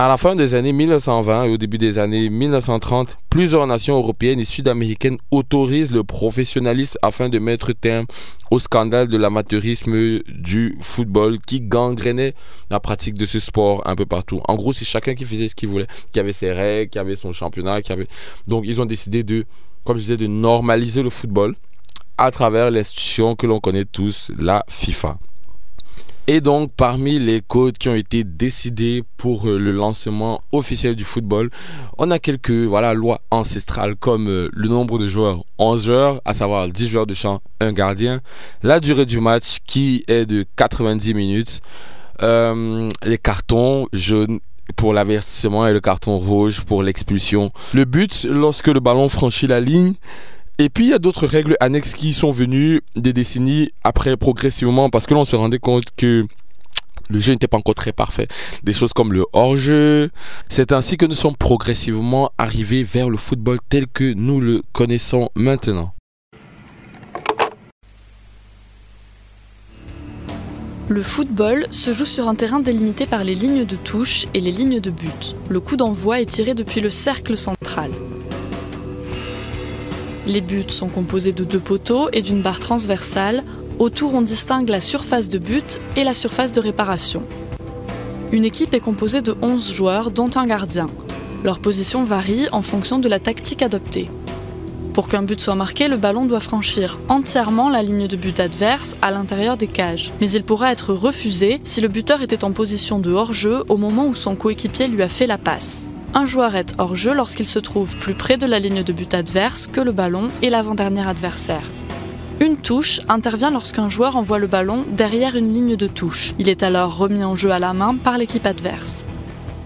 À la fin des années 1920 et au début des années 1930, plusieurs nations européennes et sud-américaines autorisent le professionnalisme afin de mettre terme au scandale de l'amateurisme du football qui gangrénait la pratique de ce sport un peu partout. En gros, c'est chacun qui faisait ce qu'il voulait, qui avait ses règles, qui avait son championnat, qui avait... Donc ils ont décidé de, comme je disais, de normaliser le football à travers l'institution que l'on connaît tous, la FIFA. Et donc, parmi les codes qui ont été décidés pour euh, le lancement officiel du football, on a quelques lois ancestrales comme euh, le nombre de joueurs, 11 joueurs, à savoir 10 joueurs de champ, un gardien, la durée du match qui est de 90 minutes, euh, les cartons jaunes pour l'avertissement et le carton rouge pour l'expulsion. Le but lorsque le ballon franchit la ligne et puis il y a d'autres règles annexes qui sont venues des décennies après progressivement parce que l'on se rendait compte que le jeu n'était pas encore très parfait. Des choses comme le hors-jeu. C'est ainsi que nous sommes progressivement arrivés vers le football tel que nous le connaissons maintenant. Le football se joue sur un terrain délimité par les lignes de touche et les lignes de but. Le coup d'envoi est tiré depuis le cercle central. Les buts sont composés de deux poteaux et d'une barre transversale. Autour, on distingue la surface de but et la surface de réparation. Une équipe est composée de 11 joueurs, dont un gardien. Leur position varie en fonction de la tactique adoptée. Pour qu'un but soit marqué, le ballon doit franchir entièrement la ligne de but adverse à l'intérieur des cages. Mais il pourra être refusé si le buteur était en position de hors-jeu au moment où son coéquipier lui a fait la passe. Un joueur est hors jeu lorsqu'il se trouve plus près de la ligne de but adverse que le ballon et l'avant-dernier adversaire. Une touche intervient lorsqu'un joueur envoie le ballon derrière une ligne de touche. Il est alors remis en jeu à la main par l'équipe adverse.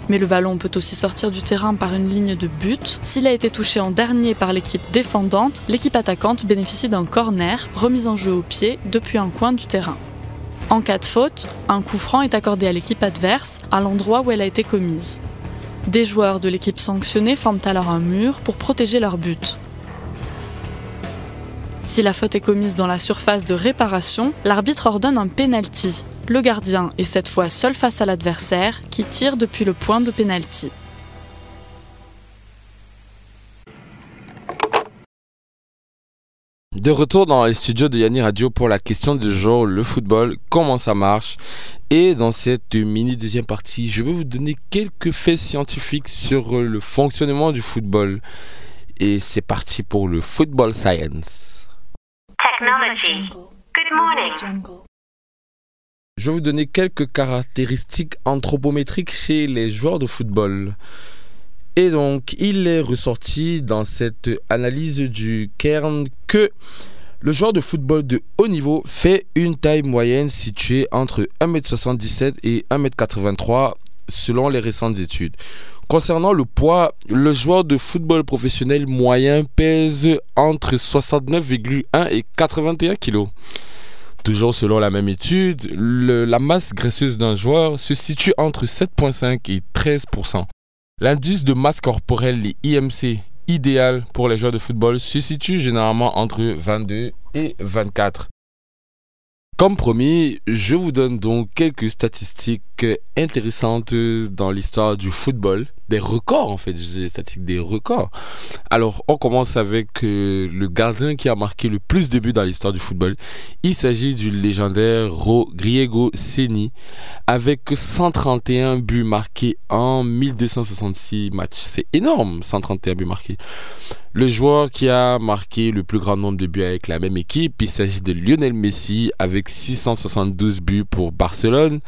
Mais le ballon peut aussi sortir du terrain par une ligne de but. S'il a été touché en dernier par l'équipe défendante, l'équipe attaquante bénéficie d'un corner remis en jeu au pied depuis un coin du terrain. En cas de faute, un coup franc est accordé à l'équipe adverse à l'endroit où elle a été commise. Des joueurs de l'équipe sanctionnée forment alors un mur pour protéger leur but. Si la faute est commise dans la surface de réparation, l'arbitre ordonne un penalty. Le gardien est cette fois seul face à l'adversaire qui tire depuis le point de penalty. De retour dans les studios de Yanni Radio pour la question du jour, le football, comment ça marche. Et dans cette mini deuxième partie, je vais vous donner quelques faits scientifiques sur le fonctionnement du football. Et c'est parti pour le football science. Technology. Good morning. Je vais vous donner quelques caractéristiques anthropométriques chez les joueurs de football. Et donc, il est ressorti dans cette analyse du Kern que le joueur de football de haut niveau fait une taille moyenne située entre 1m77 et 1m83 selon les récentes études. Concernant le poids, le joueur de football professionnel moyen pèse entre 69,1 et 81 kg. Toujours selon la même étude, la masse graisseuse d'un joueur se situe entre 7,5 et 13 L'indice de masse corporelle, les IMC, idéal pour les joueurs de football, se situe généralement entre 22 et 24. Comme promis, je vous donne donc quelques statistiques intéressantes dans l'histoire du football. Des records en fait, je des statistiques des records. Alors, on commence avec euh, le gardien qui a marqué le plus de buts dans l'histoire du football. Il s'agit du légendaire Griego Seni avec 131 buts marqués en 1266 matchs. C'est énorme, 131 buts marqués. Le joueur qui a marqué le plus grand nombre de buts avec la même équipe, il s'agit de Lionel Messi avec 672 buts pour Barcelone.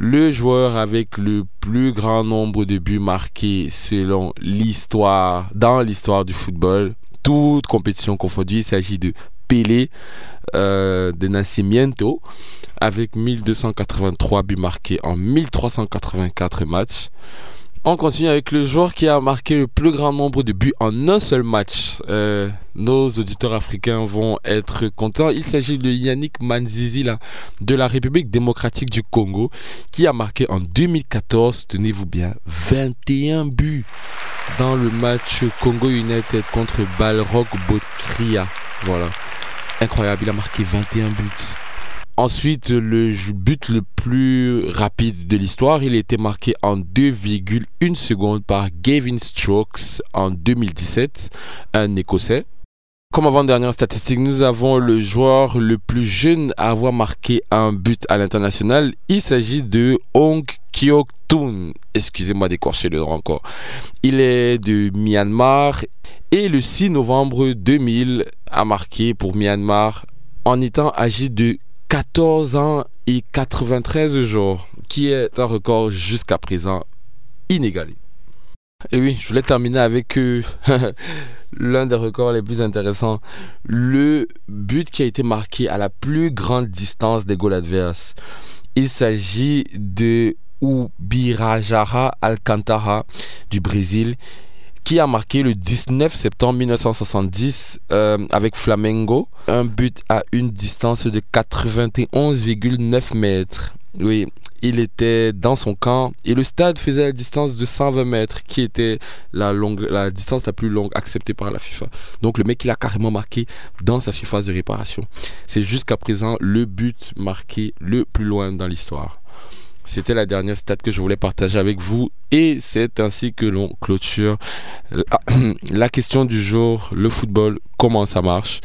Le joueur avec le plus grand nombre de buts marqués selon l'histoire, dans l'histoire du football, toute compétition confondue, il s'agit de Pelé euh, de Nascimento avec 1283 buts marqués en 1384 matchs. On continue avec le joueur qui a marqué le plus grand nombre de buts en un seul match. Euh, nos auditeurs africains vont être contents. Il s'agit de Yannick Manzizila de la République démocratique du Congo qui a marqué en 2014, tenez-vous bien, 21 buts dans le match Congo United contre Balrog Botkria. Voilà. Incroyable, il a marqué 21 buts Ensuite, le but le plus rapide de l'histoire, il a été marqué en 2,1 secondes par Gavin Strokes en 2017, un Écossais. Comme avant-dernière statistique, nous avons le joueur le plus jeune à avoir marqué un but à l'international. Il s'agit de Hong Kyok Toon. Excusez-moi d'écorcher le nom encore. Il est de Myanmar et le 6 novembre 2000 a marqué pour Myanmar en étant âgé de 14 ans et 93 jours, qui est un record jusqu'à présent inégalé. Et oui, je voulais terminer avec euh, l'un des records les plus intéressants. Le but qui a été marqué à la plus grande distance des goals adverses. Il s'agit de Ubirajara Alcantara du Brésil qui a marqué le 19 septembre 1970 euh, avec Flamengo, un but à une distance de 91,9 mètres. Oui, il était dans son camp et le stade faisait la distance de 120 mètres qui était la, la distance la plus longue acceptée par la FIFA. Donc le mec il a carrément marqué dans sa surface de réparation. C'est jusqu'à présent le but marqué le plus loin dans l'histoire. C'était la dernière stat que je voulais partager avec vous et c'est ainsi que l'on clôture la question du jour, le football, comment ça marche?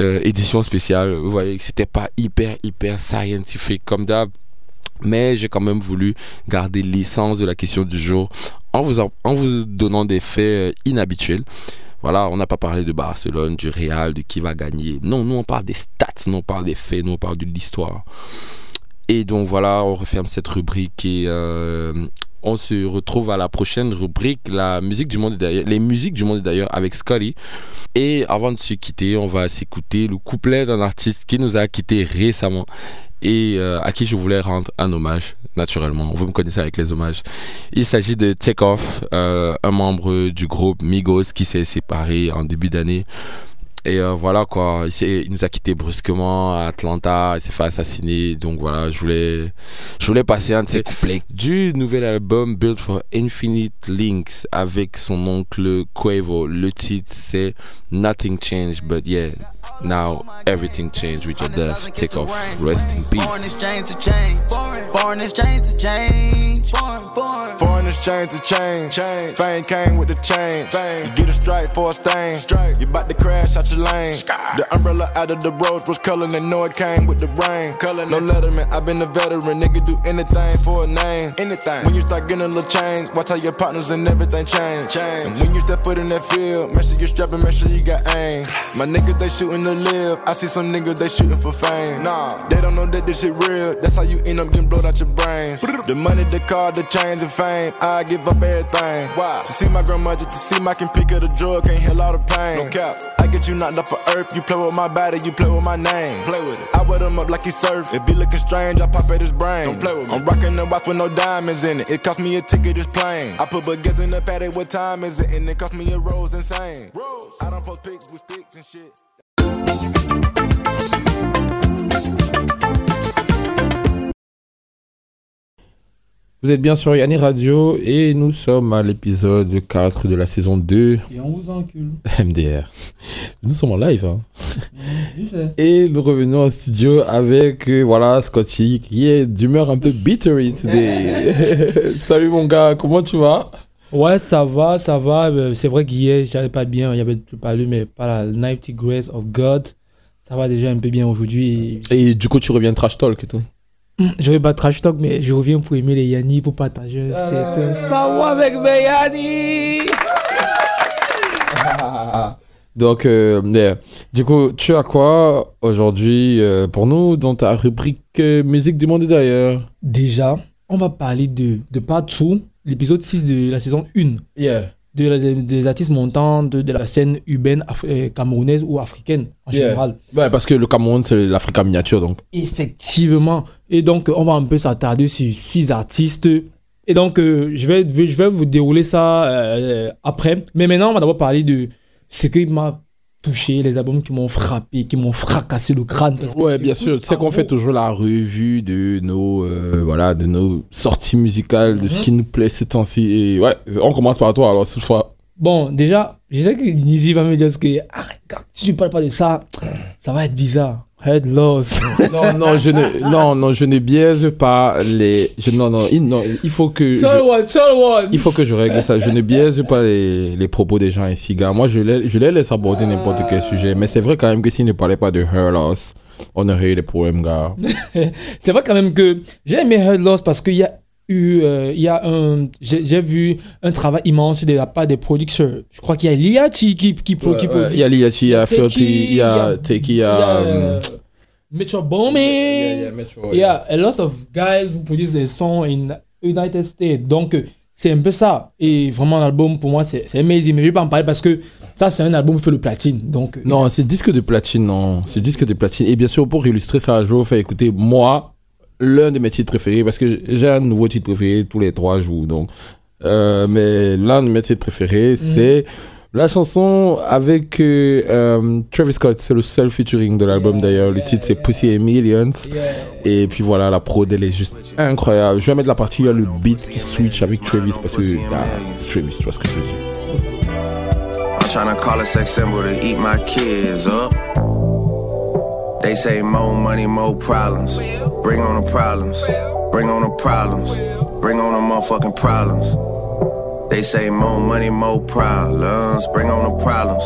Euh, édition spéciale, vous voyez que c'était pas hyper hyper scientifique comme d'hab, mais j'ai quand même voulu garder l'essence de la question du jour en vous, en vous donnant des faits euh, inhabituels. Voilà, on n'a pas parlé de Barcelone, du Real, de qui va gagner. Non, nous on parle des stats, nous on parle des faits, nous on parle de l'histoire. Et donc voilà, on referme cette rubrique et euh, on se retrouve à la prochaine rubrique, la musique du monde d'ailleurs, les musiques du monde d'ailleurs avec Scotty. Et avant de se quitter, on va s'écouter le couplet d'un artiste qui nous a quitté récemment et euh, à qui je voulais rendre un hommage, naturellement. Vous me connaissez avec les hommages. Il s'agit de Takeoff, euh, un membre du groupe Migos qui s'est séparé en début d'année. Et euh, voilà quoi, il, il, nous a quitté brusquement à Atlanta, il s'est fait assassiner. Donc voilà, je voulais, je voulais passer un de ses couplets du nouvel album Built for Infinite Links avec son oncle Quavo. Le titre c'est Nothing Changed, but yeah, now everything changed with your death. Take off, rest in peace. Foreign exchange to change. Exchange to change. change. Fame came with the change. Fame. You get a strike for a stain. Straight. You about to crash out your lane. Sky. The umbrella out of the rose was color and know it came with the rain. Color no letterman, i been a veteran. Nigga do anything for a name. Anything. When you start getting a little change, watch how your partners and everything change. change. And when you step foot in that field, make sure you strapping, make sure you got aim. My niggas, they shooting to live. I see some niggas, they shooting for fame. Nah, they don't know that this shit real. That's how you end up getting blowed out your brains. The money, the car, the chains, and fame. I give up everything. Why? To see my grandmother, to see my can pick up the drug, can't heal all the pain. No cap. I get you knocked off for earth. You play with my body, you play with my name. Play with it. I wet him up like he surf. If he looking strange, I pop at his brain. Don't play with me. I'm rocking the watch with no diamonds in it. It cost me a ticket, this plane. I put baguettes in the paddock, what time is it? And it cost me a rose insane. Rose. I don't post pics with sticks and shit. Vous êtes bien sur Yanni Radio et nous sommes à l'épisode 4 de la saison 2. Et on vous encule. MDR. Nous sommes en live. Hein. Et nous revenons en studio avec euh, voilà Scotty qui est d'humeur un peu bittery today. Salut mon gars, comment tu vas? Ouais, ça va, ça va. Euh, C'est vrai qu'hier, j'allais pas bien. Il y avait pas lu, mais pas la 90 Grace of God. Ça va déjà un peu bien aujourd'hui. Et du coup, tu reviens trash talk et tout Je vais pas trash talk, mais je reviens pour aimer les Yanni, pour partager. C'est un savoir avec mes Yanni. Donc, euh, mais, du coup, tu as quoi aujourd'hui euh, pour nous dans ta rubrique euh, musique du monde d'ailleurs? Déjà, on va parler de, de Partout, l'épisode 6 de la saison 1. Yeah. De la- de- des artistes montants de, de la scène urbaine euh, camerounaise ou africaine en Yeah. général. Ouais, parce que le Cameroun, c'est l'Afrique miniature, donc. Effectivement. Et donc, on va un peu s'attarder sur six artistes. Et donc, euh, je, vais, je vais vous dérouler ça euh, après. Mais maintenant, on va d'abord parler de ce qui m'a touché, les albums qui m'ont frappé, qui m'ont fracassé le crâne. que Ouais, bien sûr. Tu sais qu'on fait toujours la revue de nos, euh, voilà, de nos sorties musicales, de ce Mhm. qui nous plaît ces temps-ci. Et ouais, on commence par toi alors cette fois. Bon, déjà, je sais que Nizi va me dire que ah, regarde, si tu parles pas de ça, ça va être bizarre. Head loss. non, non, je ne, non, non, je ne biaise pas les. Je, non, non, il, non, il faut que. je- Tell one, tell one. il faut que je règle ça. Je ne biaise pas les, les propos des gens ici, gars. Moi, je les, je les laisse aborder n'importe quel sujet. Mais c'est vrai quand même que s'ils ne parlaient pas de hair loss, on aurait eu des problèmes, gars. c'est vrai quand même que j'ai aimé Head Loss parce qu'il y a eu, euh, il y a un, j'ai vu un travail immense de la part des producteurs. Je crois qu'il y a Liachi qui, qui, qui, Ouais, qui ouais, Il y a Liachi, il y a Ferti, il y a Teki, il y a. euh, Metro Boomin. yeah, yeah, Metro, Yeah, a lot of guys who produce des sons in United States. Donc, euh, c'est un peu ça. Et vraiment, l'album, pour moi, c'est amazing. Mais je vais pas en parler parce que ça, c'est un album fait le platine. Donc, euh, Non, c'est disque de platine, non. C'est disque de platine. Et bien sûr, pour illustrer ça, je vais vous faire écouter, moi, l'un de mes titres préférés, parce que j'ai un nouveau titre préféré tous les trois jours. Donc, euh, mais l'un de mes titres préférés, c'est la chanson avec euh, euh, Travis Scott. C'est le seul featuring de l'album d'ailleurs. Le titre, c'est Pussy and Millions. Et puis voilà, la prod, elle est juste incroyable. Je vais mettre la partie, il y a le beat qui switch avec Travis, parce que, ah, Travis, tu vois ce que je veux dire. I'm tryna call a sex symbol to eat my kids up. They say more money, more problems. Bring on the problems. Bring on the problems. Bring on the motherfucking problems. They say more money, more problems. Bring on the problems.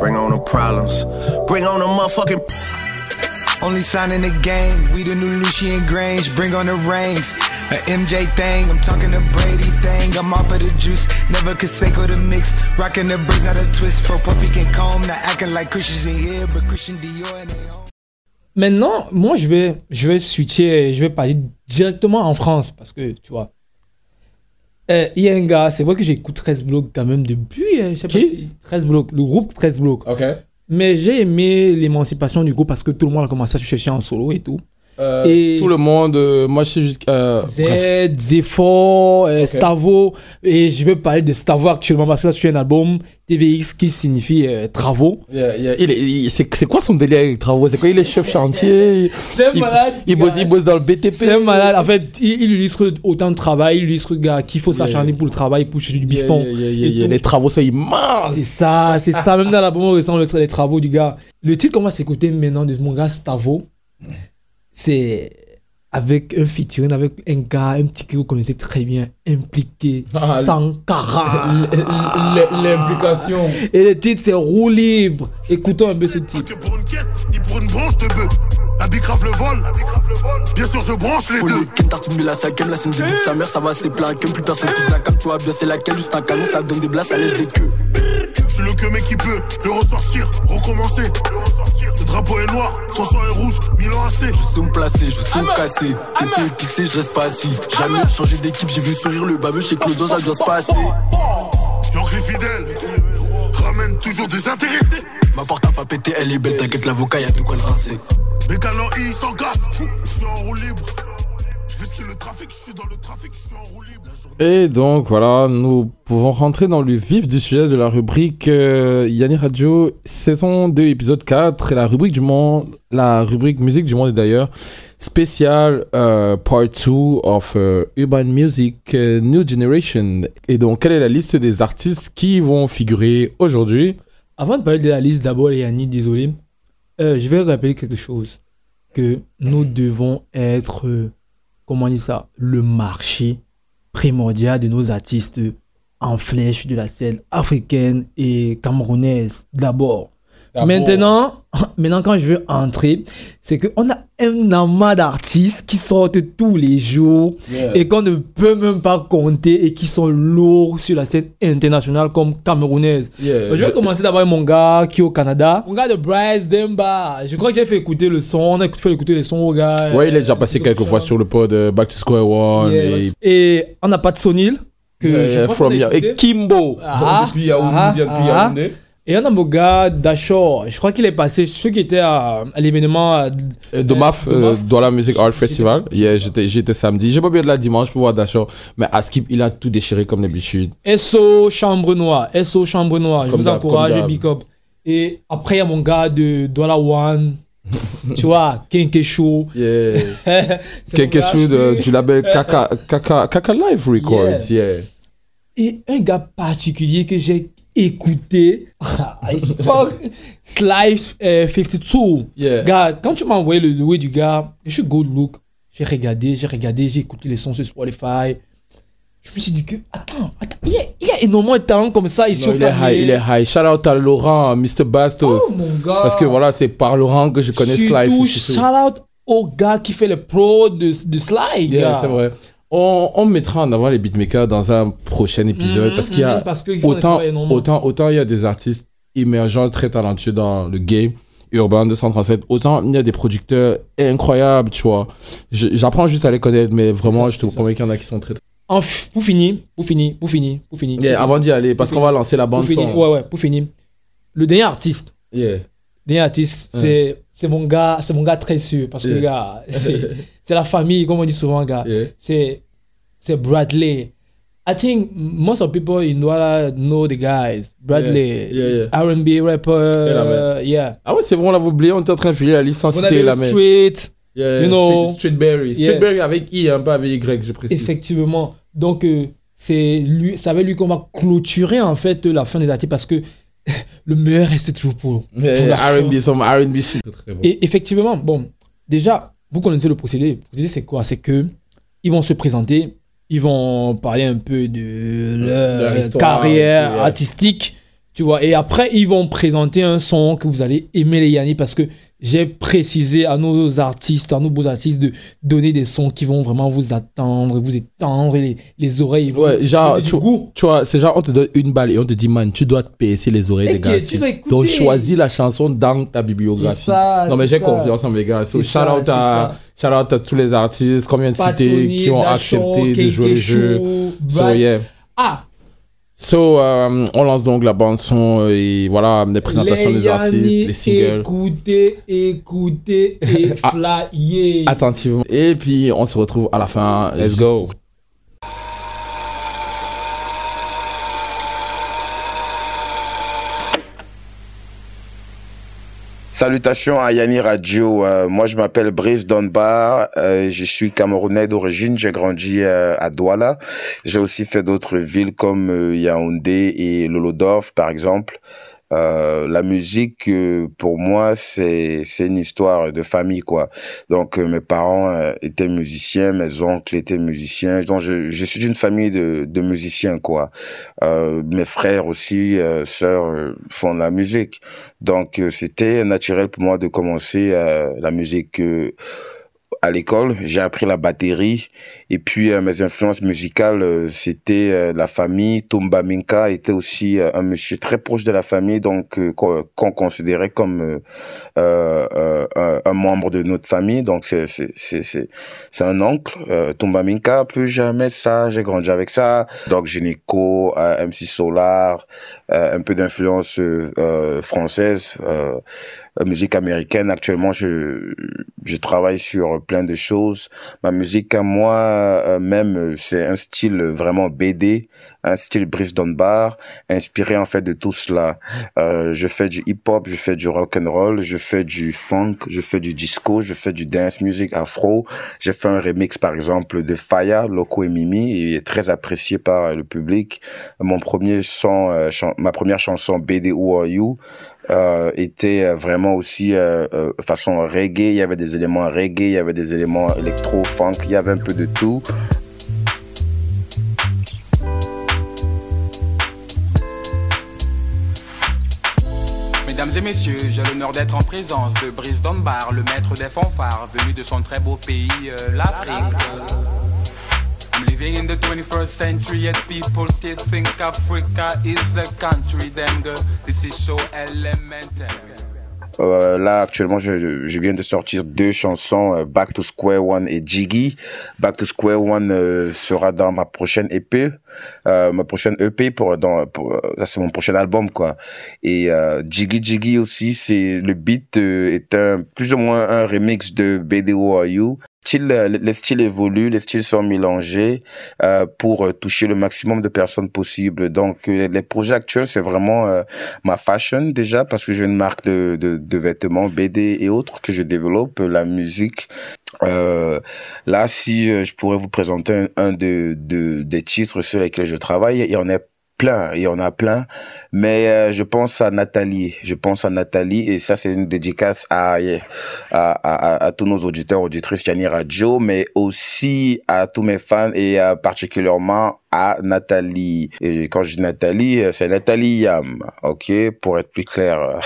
Bring on the problems. Bring on the motherfucking. Only sign in the game, we the new Lucian Grange, bring on the rings. A MJ thing, I'm talking a Brady thing. I'm off of the juice, never Conseco the mix. Rocking the braids out of twist for Puffy can comb. Not acting like Christians in here, but Christian Dior and they. Maintenant, moi, je vais, je vais switcher, je vais parler directement en France parce que, tu vois, euh, il y a un gars, c'est vrai que j'écoute 13 blocs quand même depuis, euh, je sais pas si- 13 blocs, le groupe 13 blocs. Mais j'ai aimé l'émancipation du groupe parce que tout le monde a commencé à se chercher en solo et tout. Euh, Et- Tout le monde, euh, moi je suis juste. euh. Z, euh. Stavo. Et je vais parler de Stavo actuellement parce que là, je suis un album TVX qui signifie travaux. Yeah, yeah. Il est- il- c'est quoi son délire avec les travaux? C'est quoi? Il est chef chantier C'est malade. Il bosse, il bosse dans le BTP. C'est un malade. En fait, il, il illustre autant de travail. Il illustre qu'il faut s'acharner pour le travail, pour chercher du bifton. Les travaux sont immenses. C'est ça, c'est ça. Même dans l'album, on ressent le- les travaux du gars. Le titre qu'on va s'écouter maintenant de mon gars Stavo, c'est avec un featuring avec un gars, un petit que vous connaissez très bien, impliqué, Ah, Sankara. L'implication. Et le titre, c'est Roue libre. Écoutons un peu ce titre. La bicrave le vol. Bien sûr, je branche les deux. Ken tartine la cinquième, la scène de sa mère, ça va c'est plein Ken plus personne touche la cam, tu vois bien c'est laquelle, juste un canon, ça donne des blasts, ça lèche des queues. Je suis le que mec qui peut le ressortir, recommencer. Le drapeau est noir, ton sang est rouge, Milan AC. Je sais où me placer, je sais où me casser. T'es épicé, je reste pas assis. Jamais changé d'équipe, j'ai vu sourire le baveux chez Claudio, ça doit se passer. York les fidèles ramène toujours des intéressés. Ma porte a pas pété, elle est belle, t'inquiète, l'avocat, y'a de quoi le rincer. Bécalo I sans casse. Je suis en roue libre. Je fais ce le trafic, je suis dans le trafic, je suis en roue libre. Et donc voilà, nous pouvons rentrer dans le vif du sujet de la rubrique euh, Yanni Radio saison 2 épisode 4 et la rubrique du monde, la rubrique musique du monde d'ailleurs spécial euh, part 2 of euh, urban music euh, new generation. Et donc quelle est la liste des artistes qui vont figurer aujourd'hui? Avant de parler de la liste, d'abord, Yanni, désolé, je vais rappeler quelque chose. Que nous devons être, comment on dit ça, le marché primordial de nos artistes en flèche de la scène africaine et camerounaise d'abord. Maintenant, maintenant, quand je veux entrer, c'est qu'on a un amas d'artistes qui sortent tous les jours Yeah. et qu'on ne peut même pas compter et qui sont lourds sur la scène internationale comme camerounaise. Yeah, je vais je- commencer d'abord avec mon gars qui est au Canada. Mon gars de Bryce Demba. Je crois que j'ai fait écouter le son. On a fait écouter le son au gars. Ouais, il est déjà passé quelques fois sur le pod euh, Back to Square One Yeah, et, Et on n'a pas de Sonil. Que Yeah, je from a et Kimbo Ah, depuis Yaoundé, ah, depuis ah. Yaoundé. Et on a mon gars Dashore. Je crois qu'il est passé, ceux qui étaient à, à l'événement. euh, Euh, Domaf, euh, dans la Music Art Festival. Yeah, j'étais, j'étais samedi. J'ai pas pu être là dimanche pour voir Dashore. Mais Askip, il a tout déchiré comme d'habitude. SO Chambre Noire. SO Chambre Noire. Je Comme vous encourage, big up. Et après, il y a mon gars de Dollar One. tu vois, Kenke Show. Yeah. Chose de- du label Kaka, Kaka, Kaka Live Records. Yeah. Yeah. Et un gars particulier que j'ai écouté. Fuck euh, 52. Yeah. Gars, quand tu m'as envoyé le doué du gars, je suis good look. J'ai regardé, j'ai regardé, j'ai écouté les sons sur Spotify. Je me suis dit que, attends, attends, il y a, il y a énormément de talent comme ça ici Non, au il est high, il est high. Shout out à Laurent, Mr. Bastos. Oh, mon gars. Parce que voilà, c'est par Laurent que je connais. Surtout, 52. shout out au gars qui fait le pro de, de. Yeah, gars. c'est vrai. On, on mettra en avant les beatmakers dans un prochain épisode parce qu'il y a mhm, autant, autant, autant il y a des artistes émergents très talentueux dans le game urbain 237, autant il y a des producteurs incroyables, tu vois. J'apprends juste à les connaître, mais vraiment, je te promets qu'il y en a qui sont très. très... En f- pour finir, pour finir, pour finir, pour finir. Yeah, avant d'y aller, parce qu'on va lancer la bande Pour finir, son. Ouais, ouais, pour finir. Le dernier artiste. Yeah. Dernier artiste, Ouais. c'est, c'est mon gars, c'est mon gars très sûr. Parce que, Yeah. gars, c'est, la famille, comme on dit souvent, gars. Yeah. C'est, c'est Bradley. I think most of people in Douala know the guys. Bradley, Yeah, yeah, yeah. R&B rapper, Yeah. Ah ouais, c'est vrai, on l'avait oublié, on était en train de filer la citer avait la main. Street, Yeah, you know. Street, Streetberry. Yeah. Streetberry avec I, hein, pas avec Y, je précise. Effectivement. Donc, euh, c'est lui, c'est avec lui qu'on va clôturer en fait la fin des artistes parce que le meilleur reste toujours pour, pour. R&B, some R&B shit. Très bon. Et effectivement, bon, déjà, vous connaissez le procédé. Le procédé, c'est quoi? C'est que ils vont se présenter, ils vont parler un peu de leur, carrière ouais. artistique, tu vois. Et après, ils vont présenter un son que vous allez aimer, les Yanni, parce que j'ai précisé à nos artistes, à nos beaux artistes, de donner des sons qui vont vraiment vous attendre, vous étendre les, les oreilles. Ouais, genre, tu, goût. tu vois, c'est genre, on te donne une balle et on te dit, man, tu dois te PSC les oreilles des gars. Donc, choisis la chanson dans ta bibliographie. Ça, non, mais j'ai confiance en mes gars. So, shout, ça, out c'est à, shout out à tous les artistes vient de Patsoni, qui ont accepté de jouer le jeu. So, yeah. Ah, So, euh, on lance donc la bande son et voilà, les présentations les des artistes, les singles. Écoutez, écoutez et Ah. flyez. Attentivement. Et puis, on se retrouve à la fin. Let's go. Salutations à Yanni Radio. Euh, moi, je m'appelle Brice Donbar. Euh, je suis camerounais d'origine. J'ai grandi euh, à Douala. J'ai aussi fait d'autres villes comme euh, Yaoundé et Lolodorf, par exemple. Euh, la musique, euh, pour moi, c'est c'est une histoire de famille, quoi. Donc, euh, mes parents euh, étaient musiciens, mes oncles étaient musiciens. Donc, je, je suis d'une famille de, de musiciens, quoi. Euh, mes frères aussi, sœurs font de la musique. Donc, c'était naturel pour moi de commencer la musique à l'école. J'ai appris la batterie. Et puis, euh, mes influences musicales, euh, c'était euh, la famille. Tomba Minka était aussi euh, un monsieur très proche de la famille, donc euh, qu'on considérait comme euh, un, membre de notre famille. Donc, c'est c'est c'est c'est un oncle. Tomba Minka, plus jamais ça. J'ai grandi avec ça. Donc, euh, MC Solar, un peu d'influence euh, euh, française. Euh, euh, musique américaine. Actuellement, je, je travaille sur plein de choses. Ma musique à moi, euh, même, euh, c'est un style vraiment BD, un style Brice Dunbar, inspiré en fait de tout cela. Euh, je fais du hip-hop, je fais du rock and roll, je fais du funk, je fais du disco, je fais du dance music afro. J'ai fait un remix par exemple de Faya, Loco et Mimi, et il est très apprécié par le public. Mon premier son, euh, ma première chanson BD Who Are You, euh, était euh, vraiment aussi euh, euh, façon reggae. Il y avait des éléments reggae, il y avait des éléments électro, funk, il y avait un peu de tout. Mesdames et messieurs, j'ai l'honneur d'être en présence de Brice Dunbar, le maître des fanfares, venu de son très beau pays, euh, l'Afrique. I'm living in the 21st century, yet people still think Africa is a country. Girl, this is so elementary. Euh, là, actuellement, je, je viens de sortir deux chansons, euh, Back to Square One et Jiggy. Back to Square One euh, sera dans ma prochaine EP, euh, ma prochaine EP pour, dans, pour, euh, c'est mon prochain album, quoi. Et Jiggy Jiggy aussi, c'est le beat est un plus ou moins un remix de BDO You. Euh, les styles évoluent, les styles sont mélangés euh, pour euh, toucher le maximum de personnes possible. Donc, les projets actuels, c'est vraiment ma fashion déjà parce que j'ai une marque de, de, vêtements, BD et autres que je développe, la musique. Là, si je pourrais vous présenter un, un de, de, des titres sur lesquels je travaille, il y en a plein, il y en a plein. Mais euh, je pense à Nathalie. Je pense à Nathalie et ça c'est une dédicace à, à, à, à tous nos auditeurs, auditrices Yanni Radio, mais aussi à tous mes fans et euh, particulièrement à Nathalie. Et quand je dis Nathalie, euh, c'est Nathalie Yam, ok, pour être plus clair.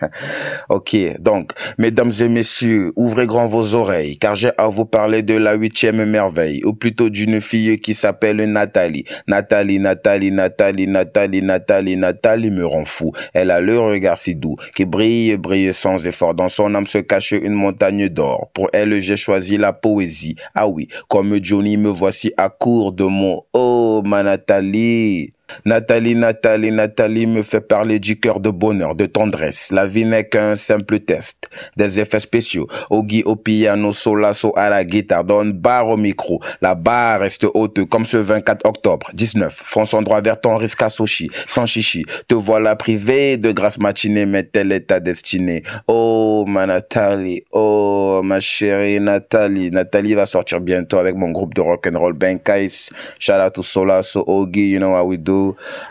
ok, donc, mesdames et messieurs, ouvrez grand vos oreilles, car j'ai à vous parler de la huitième merveille, ou plutôt d'une fille qui s'appelle Nathalie. Nathalie, Nathalie, Nathalie, Nathalie, Nathalie, Nathalie me rend fou. Elle a le regard si doux, qui brille, brille sans effort. Dans son âme se cache une montagne d'or. Pour elle, j'ai choisi la poésie. Ah oui, comme Johnny, me voici à court de mon Oh, ma Nathalie. Nathalie, Nathalie, Nathalie me fait parler du cœur de bonheur, de tendresse. La vie n'est qu'un simple test. Des effets spéciaux. Ogi au piano, solasso à la guitare, donne barre au micro. La barre reste haute comme ce 24 octobre. 19. Fonce en droit vers ton risque à Sochi, sans chichi. Te voilà privé de grâce matinée, mais telle est ta destinée. Oh, ma Nathalie. Oh, ma chérie Nathalie. Nathalie va sortir bientôt avec mon groupe de rock and roll Benkais. Shout out to Solasso, Ogi, you know how we do.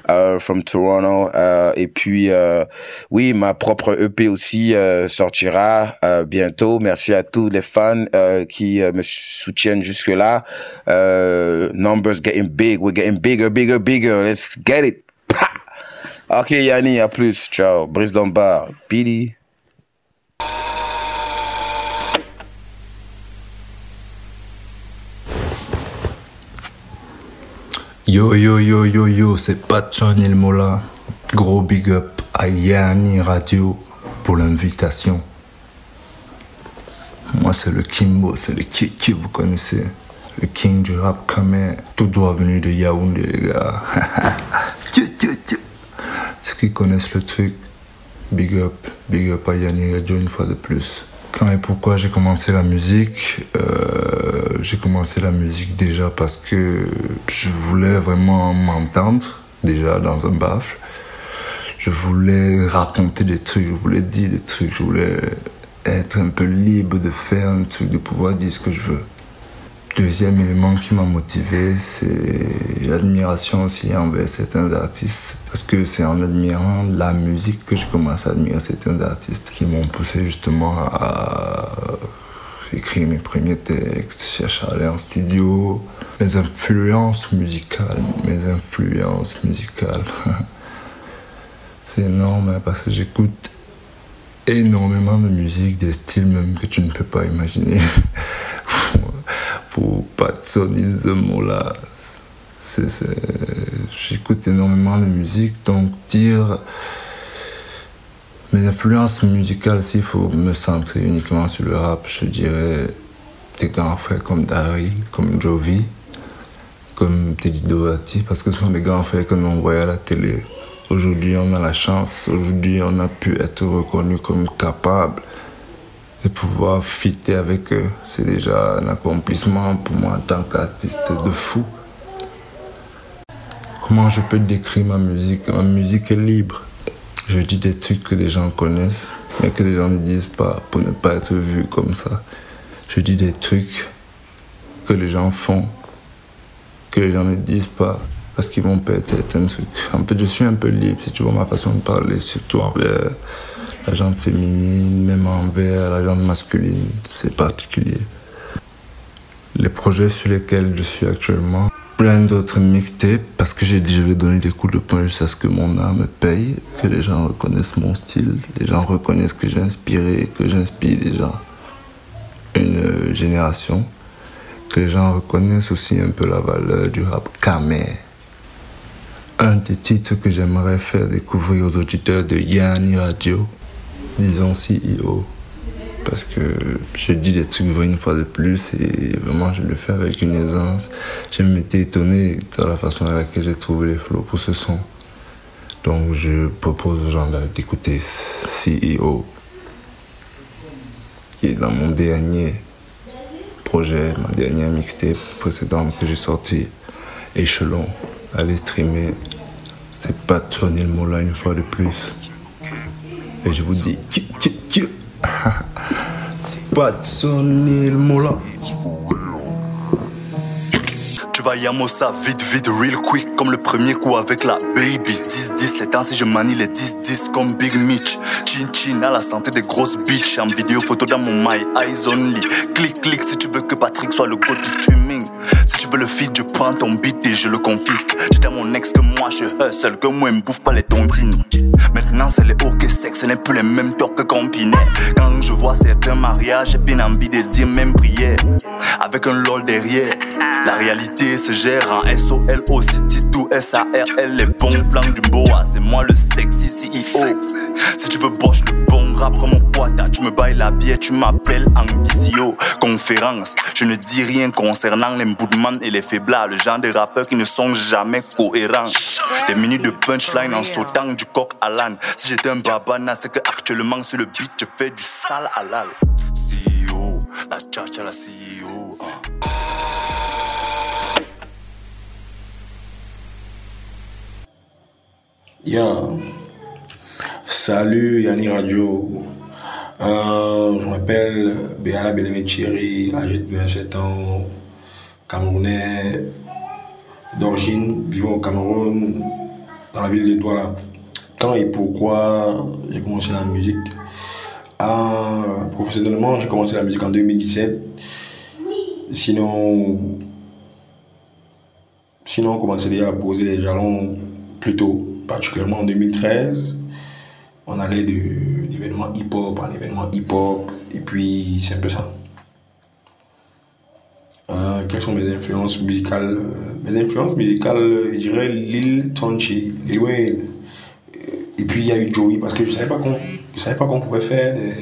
Uh, from Toronto. Uh, et puis, uh, oui, ma propre EP aussi sortira bientôt. Merci à tous les fans qui me soutiennent jusque-là. numbers getting big. We're getting bigger, bigger, bigger. Let's get it. Ok, Yanni, à plus. Ciao. Brice Lombard. Billy. Yo yo yo yo yo, c'est Mola. Gros big up à Yanni Radio pour l'invitation. Moi c'est le Kimbo, c'est le Kiki, vous connaissez. Le king du rap kamé, tout droit venu de Yaoundé les gars. Ceux qui connaissent le truc, big up, big up à Yanni Radio une fois de plus. Quand et pourquoi j'ai commencé la musique euh, J'ai commencé la musique déjà parce que je voulais vraiment m'entendre déjà dans un baffle. Je voulais raconter des trucs, je voulais dire des trucs, je voulais être un peu libre de faire un truc, de pouvoir dire ce que je veux. Deuxième élément qui m'a motivé, c'est l'admiration aussi envers certains artistes. Parce que c'est en admirant la musique que j'ai commencé à admirer certains artistes qui m'ont poussé justement à écrire mes premiers textes, chercher à aller en studio. Mes influences musicales, mes influences musicales. c'est énorme hein, parce que j'écoute énormément de musique, des styles même que tu ne peux pas imaginer. pour Patson Ilzemola. J'écoute énormément de musique, donc dire mes influences musicales, s'il faut me centrer uniquement sur le rap, je dirais des grands frères comme Daryl, comme Jovi, comme Teddy Doherty, parce que ce sont des grands frères que l'on voyait à la télé. Aujourd'hui, on a la chance, aujourd'hui, on a pu être reconnu comme capable de pouvoir fitter avec eux. C'est déjà un accomplissement pour moi en tant qu'artiste de fou. Comment je peux décrire ma musique? Ma musique est libre. Je dis des trucs que les gens connaissent, mais que les gens ne disent pas pour ne pas être vu comme ça. Je dis des trucs que les gens font, que les gens ne disent pas, parce qu'ils vont peut-être un truc. En fait, je suis un peu libre, si tu vois ma façon de parler, surtout envers la jante féminine, même envers la jante masculine, c'est particulier. Les projets sur lesquels je suis actuellement, plein d'autres mixtapes, parce que j'ai dit je vais donner des coups de poing jusqu'à ce que mon âme me paye, que les gens reconnaissent mon style, les gens reconnaissent que j'ai inspiré, que j'inspire déjà une génération, que les gens reconnaissent aussi un peu la valeur du rap camé. Un des titres que j'aimerais faire découvrir aux auditeurs de Yanni Radio, disons CEO. Parce que je dis des trucs une fois de plus et vraiment je le fais avec une aisance. J'ai été étonné de la façon à laquelle j'ai trouvé les flots pour ce son. Donc je propose aux gens d'écouter CEO, qui est dans mon dernier projet, ma dernière mixtape précédente que j'ai sorti, Échelon. Allez streamer. C'est pas Tony le mot là une fois de plus. Et je vous dis, pas Tony le mot là. Tu vas Yamosa vite, vite, real quick, comme le premier coup avec la baby. 10-10, les temps si je manie les 10-10 comme Big Mitch. Chin chin à la santé des grosses bitches. En vidéo, photo dans mon my eyes only. Clic, clic si tu veux que Patrick soit le go du streaming. Tu veux le feed, je prends ton beat et je le confisque. J'étais mon ex que moi je hustle, que moi me bouffe pas les tontines. Maintenant c'est les ok sex, ce n'est plus les mêmes torts que combiné. Quand je vois certains mariages, j'ai bien envie de dire même prière. Avec un lol derrière. La réalité se gère en S-O-L-O, City tout S-A-R-L, les bons plans du boa. C'est moi le sexy CEO. Si tu veux boche le bon rap comme mon pote, tu me bailles la bière, tu m'appelles Ambicio. Conférence, je ne dis rien concernant les et les faiblards, le genre de rappeurs qui ne sont jamais cohérents. Des minutes de punchline en sautant du coq à l'âne. Si j'étais un babana, c'est que actuellement sur le beat, je fais du sale halal. CEO, la tcha la CEO. Yo, salut Yanni Radio. Euh, je m'appelle Béala Benemé Thierry, âgé de 27 ans, Camerounais d'origine, vivant au Cameroun, dans la ville de Douala. Quand et pourquoi j'ai commencé la musique? Euh, Professionnellement, j'ai commencé la musique en 2017. Sinon, sinon on commençait déjà à poser les jalons plus tôt, particulièrement en 2013. On allait d'événement hip-hop en événement hip-hop, et puis c'est un peu ça. Quelles sont mes influences musicales Euh, Mes influences musicales, euh, je dirais Lil Tonchi, Lil. Et puis il y a eu Joey, parce que je savais pas qu'on savais pas qu'on pouvait faire des,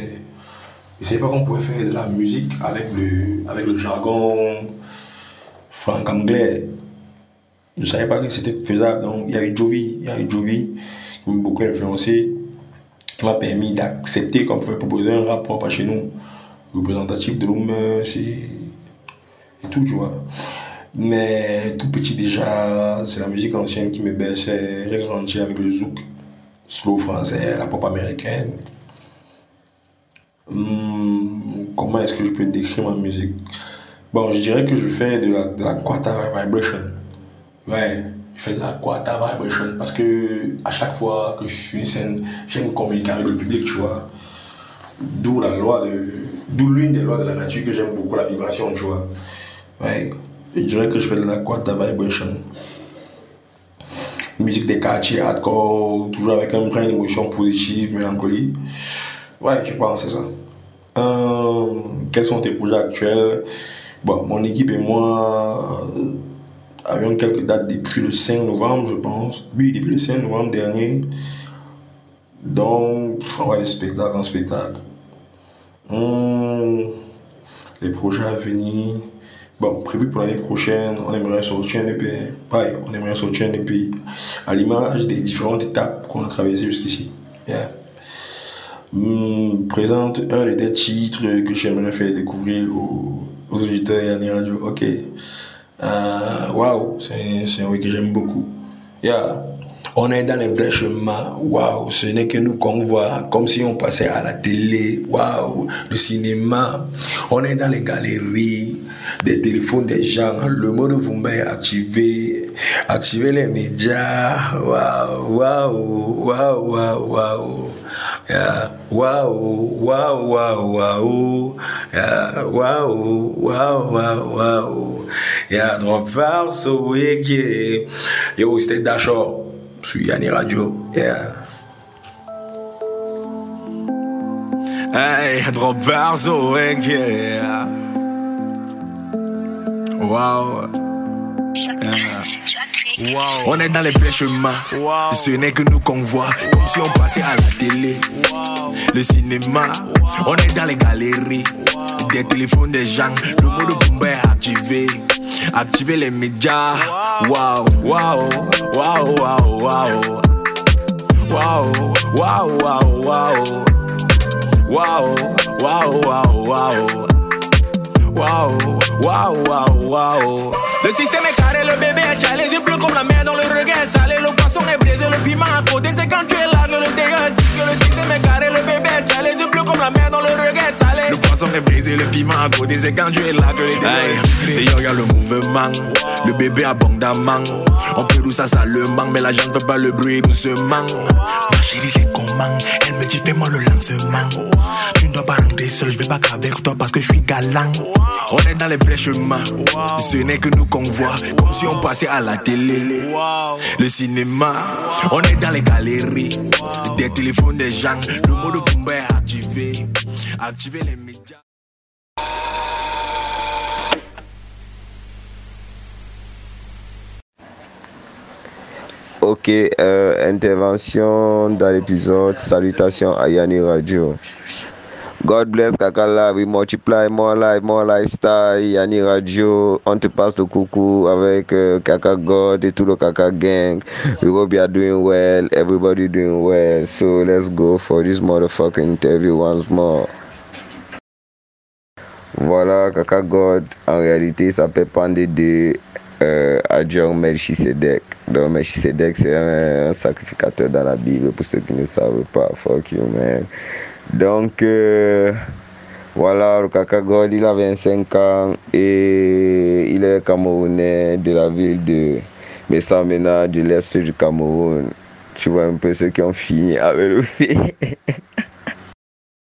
je savais pas qu'on pouvait faire de la musique avec le, avec le jargon franc-anglais. Je savais pas que c'était faisable. Donc il y a eu Jovi, il y a eu Jovi qui m'a beaucoup influencé, qui m'a permis d'accepter qu'on pouvait proposer un rap propre chez nous, représentatif de l'homme, c'est et tout, tu vois. Mais tout petit déjà, c'est la musique ancienne qui me baissait. J'ai grandi avec le zouk, slow français, la pop américaine. Hmm, comment est-ce que je peux décrire ma musique? Bon, je dirais que je fais de la, de la quarter vibration. Ouais, je fais de la quarter vibration parce que à chaque fois que je suis scène, j'aime communiquer avec le public, tu vois. D'où la loi de. D'où l'une des lois de la nature que j'aime beaucoup, la vibration, tu vois. Ouais, je dirais que je fais de la quarter vibration. Musique des quartiers hardcore, toujours avec un brin d'émotion positive, mélancolie. Ouais, je pense c'est ça. Euh, quels sont tes projets actuels? Bon, mon équipe et moi euh, avions quelques dates depuis le 5 novembre, je pense. Oui, depuis le 5 novembre dernier. Donc, on va des spectacles en spectacle. Hum, les projets à venir. Bon, prévu pour l'année prochaine, on aimerait sortir un EP. Ouais, on aimerait sortir un EP à l'image des différentes étapes qu'on a traversées jusqu'ici. Yeah. Hum, présente un des titres que j'aimerais faire découvrir aux, auditeurs et à radio. Ok. Euh, Waouh, c'est c'est un oui que j'aime beaucoup. Yeah. On est dans les vrais chemins. Waouh, ce n'est que nous qu'on voit, comme si on passait à la télé. Waouh, le cinéma. On est dans les galeries, des téléphones des gens. Le mode Vumba est activé. Activer les médias. Waouh, waouh, waouh, waouh, waouh. Yeah. Waouh, waouh, waouh, waouh. Yeah. Waouh, waouh, waouh, waouh. Yeah, drop vers so wicked. Yo, c'était Dashor sur Yanni Radio. Yeah. Hey, drop vers so wicked. Wow. Yeah. On est dans les vrais chemins. Ce n'est que nous qu'on voit. Comme si on passait à la télé. Le cinéma. On est dans les galeries. Des téléphones des gens. Le mode Bumba est activé. Activer les médias. Waouh, waouh, waouh, waouh, waouh. Waouh, waouh, waouh, waouh. Waouh, waouh, waouh, waouh. Waouh, waouh, waouh, waouh. Le système est carré, le bébé est calé, les yeux comme la mer dans le regard salé, le poisson est brisé, le piment à côté, c'est quand tu es là que le dégât, que le système est carré, le bébé est calé, les yeux bleus comme la mer dans le regard Le poisson est brisé, le piment à côté, c'est quand tu es là que les Et regarde le mouvement, le bébé abondamment. On peut d'où ça, ça le manque, mais la gente peut pas le bruit doucement. Ma chérie, c'est comment? Elle me dit, fais-moi le lancement. Tu ne dois pas rentrer seul, je vais pas avec toi parce que je suis galant. On est dans les vrais chemins, ce n'est que nous qu'on voit, comme si on passait à la télé. Le cinéma, on est dans les galeries, des téléphones des gens, le mode Pumba est activé. Activer les médias. Ok, euh, intervention dans l'épisode. Salutations à Yanni Radio. God bless Kakala, we multiply more life, more lifestyle. Yanni Radio, on te passe le coucou avec euh, Kaka God et tout le Kaka gang. We hope you are doing well, everybody doing well. So let's go for this motherfucking interview once more. Voilà, Kaka God, en réalité, ça s'appelle Pandé de euh, adjoint Melchisedec. Donc Melchisedec, c'est un, un, sacrificateur dans la Bible, pour ceux qui ne savent pas. Fuck you, man. Donc, euh, voilà, le Kaka God, il a 25 ans et il est camerounais de la ville de Messamena, de l'est du Cameroun. Tu vois un peu ceux qui ont fini avec le fait.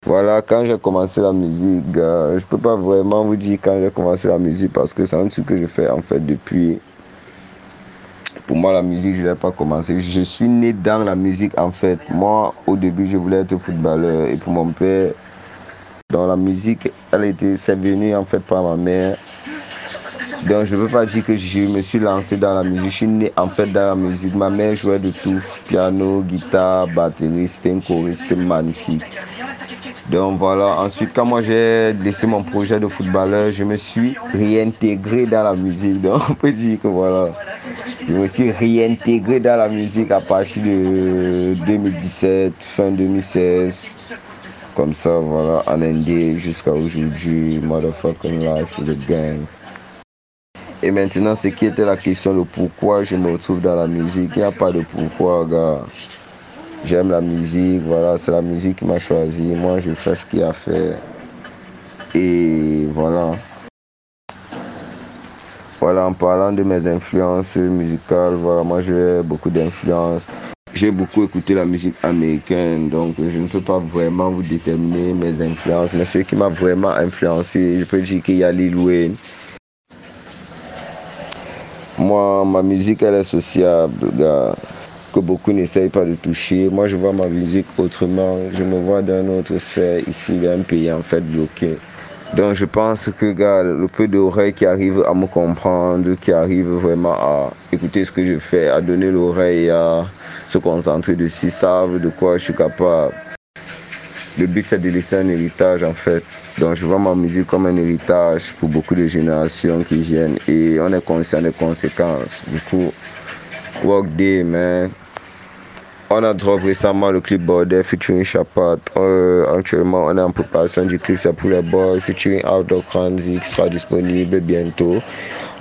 Voilà, quand j'ai commencé la musique, euh, je peux pas vraiment vous dire quand j'ai commencé la musique parce que c'est un truc que je fais en fait depuis. Pour moi, la musique, je l'ai pas commencé. Je suis né dans la musique en fait. Moi, au début, je voulais être footballeur et pour mon père, dans la musique, elle était, c'est venu en fait par ma mère. Donc je ne veux pas dire que je me suis lancé dans la musique. Je suis né en fait dans la musique. Ma mère jouait de tout. Piano, guitare, batterie. C'était une choriste magnifique. Donc voilà, ensuite quand moi j'ai laissé mon projet de footballeur, je me suis réintégré dans la musique. Donc on peut dire que voilà, je me suis réintégré dans la musique à partir de 2017, fin 2016. Comme ça, voilà, en Indie jusqu'à aujourd'hui, motherfucking life the gang. Et maintenant, ce qui était la question, le pourquoi je me retrouve dans la musique. Il n'y a pas de pourquoi, gars. J'aime la musique, voilà, c'est la musique qui m'a choisi. Moi, je fais ce qu'il y a à faire. Et voilà. Voilà, en parlant de mes influences musicales, voilà, moi j'ai beaucoup d'influences. J'ai beaucoup écouté la musique américaine, donc je ne peux pas vraiment vous déterminer mes influences. Mais ce qui m'a vraiment influencé, je peux dire qu'il y a Lil Wayne. Moi, ma musique, elle est sociable, gars que beaucoup n'essayent pas de toucher. Moi, je vois ma musique autrement. Je me vois dans une autre sphère ici, dans un pays en fait bloqué. Donc, je pense que le peu d'oreilles qui arrivent à me comprendre, qui arrivent vraiment à écouter ce que je fais, à donner l'oreille, à se concentrer dessus, savent de quoi je suis capable. Le but, c'est de laisser un héritage en fait. Donc, je vois ma musique comme un héritage pour beaucoup de générations qui viennent et on est conscient des conséquences. Du coup, Day, man. On a drop récemment le clip Border featuring Chapat. Euh, actuellement, on est en préparation du clip C'est pour les boys featuring Outdoor Kranzi qui sera disponible bientôt.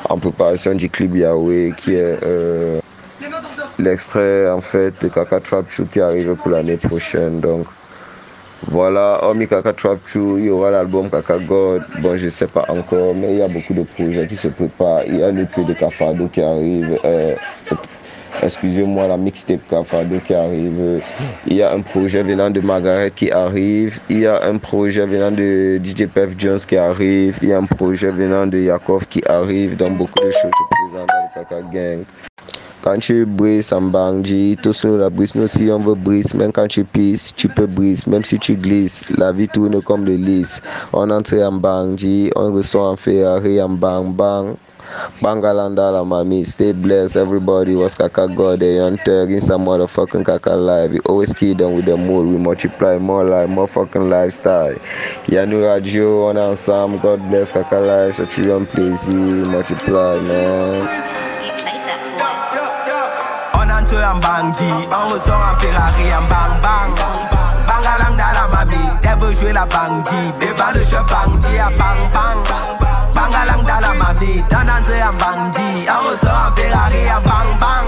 En préparation du clip Yahweh qui est euh, l'extrait en fait de Kaka Trap qui arrive pour l'année prochaine. Donc voilà, hormis Kaka Trap il y aura l'album Kaka God. Bon, je sais pas encore, mais il y a beaucoup de projets qui se préparent. Il y a le EP de Cafado qui arrive. Euh, excusez-moi, la mixtape Cafado qui arrive. Il y a un projet venant de Margaret qui arrive. Il y a un projet venant de DJ Pep Jones qui arrive. Il y a un projet venant de Yakov qui arrive. Donc beaucoup de choses se présentent dans le Kaka Gang. Quand tu brises en bungee, tous nous la brise, nous si on veut brise, même quand tu pisses, tu peux briser, même si tu glisses, la vie tourne comme le lys. On entre en bungee, on reçoit en Ferrari en bang bang. Bangalanda la mami, stay blessed. Everybody was Kaka God, they on tag in some motherfucking Kaka life. We always keep them with the mood. We multiply more life, more fucking lifestyle. Yanu Radio on ensemble. God bless Kaka life. So children please multiply, man. En bandit, on ressort en Ferrari en bang bang. Bangalang dans la mamie, elle veut jouer la bandit. Débat de chez bandit à bang bang. Bangalang dans la mamie, vie Tendance en bandit En ressort en Ferrari en bang bang.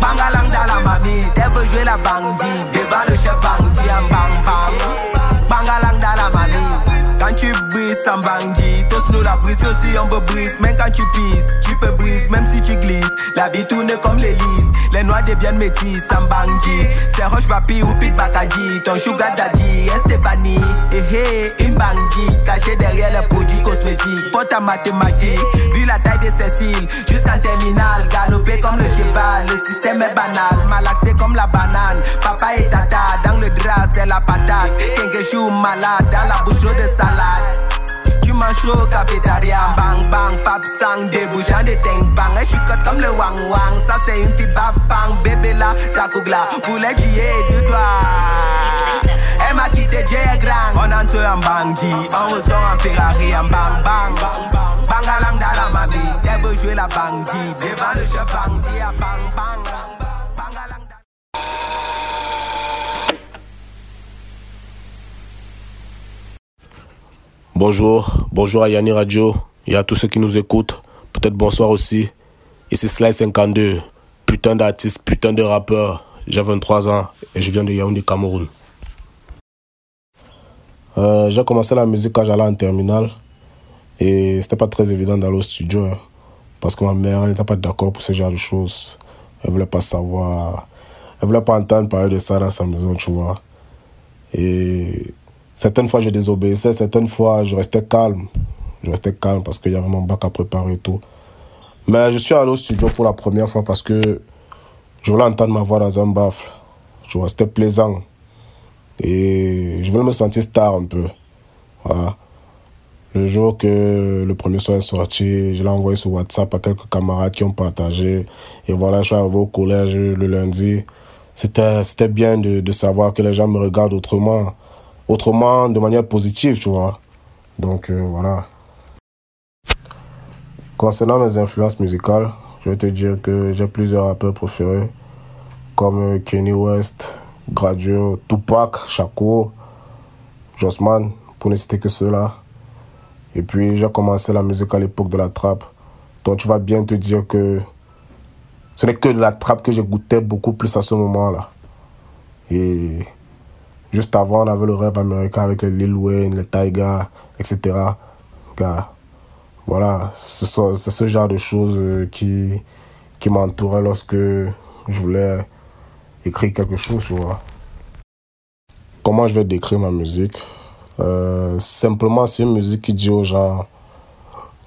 Bangalang dans la mamie T'es veut jouer la bandit Devant le chef bandit en bang. Bang Bangalang dans la mamie Quand tu brises en bandit la brise aussi on peut brise. Même quand tu pisses, tu peux briser, même si tu glisses. La vie tourne comme l'hélice. Les noix deviennent métis, Sambangji. C'est Roche Papi ou Pete Bakaji. Ton sugar daddy, Estefani. Eh eh, Imbangi. Caché derrière les produits cosmétiques. Pour ta mathématique, vu la taille de Cécile. Jusqu'en terminal, galopé comme le cheval. Le système est banal, malaxé comme la banane. Papa et tata, dans le drap, c'est la patate. Kenkeshu malade, dans la bouche de salade. Tu manges chaud, cafétéria, bang bang, pap sang, débouchant de ting bang. Et chicote comme le wang wang, ça c'est une fille bafang, bébé là, ça cougla, poulet qui est deux doigts. Elle m'a quitté, j'ai grand. On entre en bandit, on ressort en Ferrari, en bang bang. Bangalang dans la mamie, elle veut jouer la bandit. Devant le chef bandit, à bang bang. Bonjour, bonjour à Yanni Radio et à tous ceux qui nous écoutent. Peut-être bonsoir aussi. Ici Sly52, putain d'artiste, putain de rappeur. J'ai 23 ans et je viens de Yaoundé, Cameroun. Euh, j'ai commencé la musique quand j'allais en terminale et c'était pas très évident d'aller au studio hein, parce que ma mère n'était pas d'accord pour ce genre de choses. Elle voulait pas savoir, elle voulait pas entendre parler de ça dans sa maison, tu vois. Et certaines fois je désobéissais, certaines fois je restais calme. Je restais calme parce qu'il y avait mon bac à préparer et tout. Mais je suis allé au studio pour la première fois parce que je voulais entendre ma voix dans un baffle. Tu vois, c'était plaisant. Et je voulais me sentir star un peu. Voilà. Le jour que le premier son est sorti, je l'ai envoyé sur WhatsApp à quelques camarades qui ont partagé. Et voilà, je suis arrivé au collège le lundi. C'était, c'était bien de, de savoir que les gens me regardent autrement. Autrement, de manière positive, tu vois. Donc euh, voilà. Concernant mes influences musicales, je vais te dire que j'ai plusieurs rappeurs préférés. Comme Kenny West, Gradio, Tupac, Shakur, Jossman, pour ne citer que ceux-là. Et puis j'ai commencé la musique à l'époque de la trappe. Donc tu vas bien te dire que ce n'est que de la trappe que j'écoutais beaucoup plus à ce moment-là. Et juste avant, on avait le rêve américain avec les Lil Wayne, les Tyga, etc. Voilà, c'est ce, genre de choses qui, qui m'entouraient lorsque je voulais écrire quelque chose, tu vois. Comment je vais décrire ma musique? Euh, Simplement, c'est une musique qui dit aux gens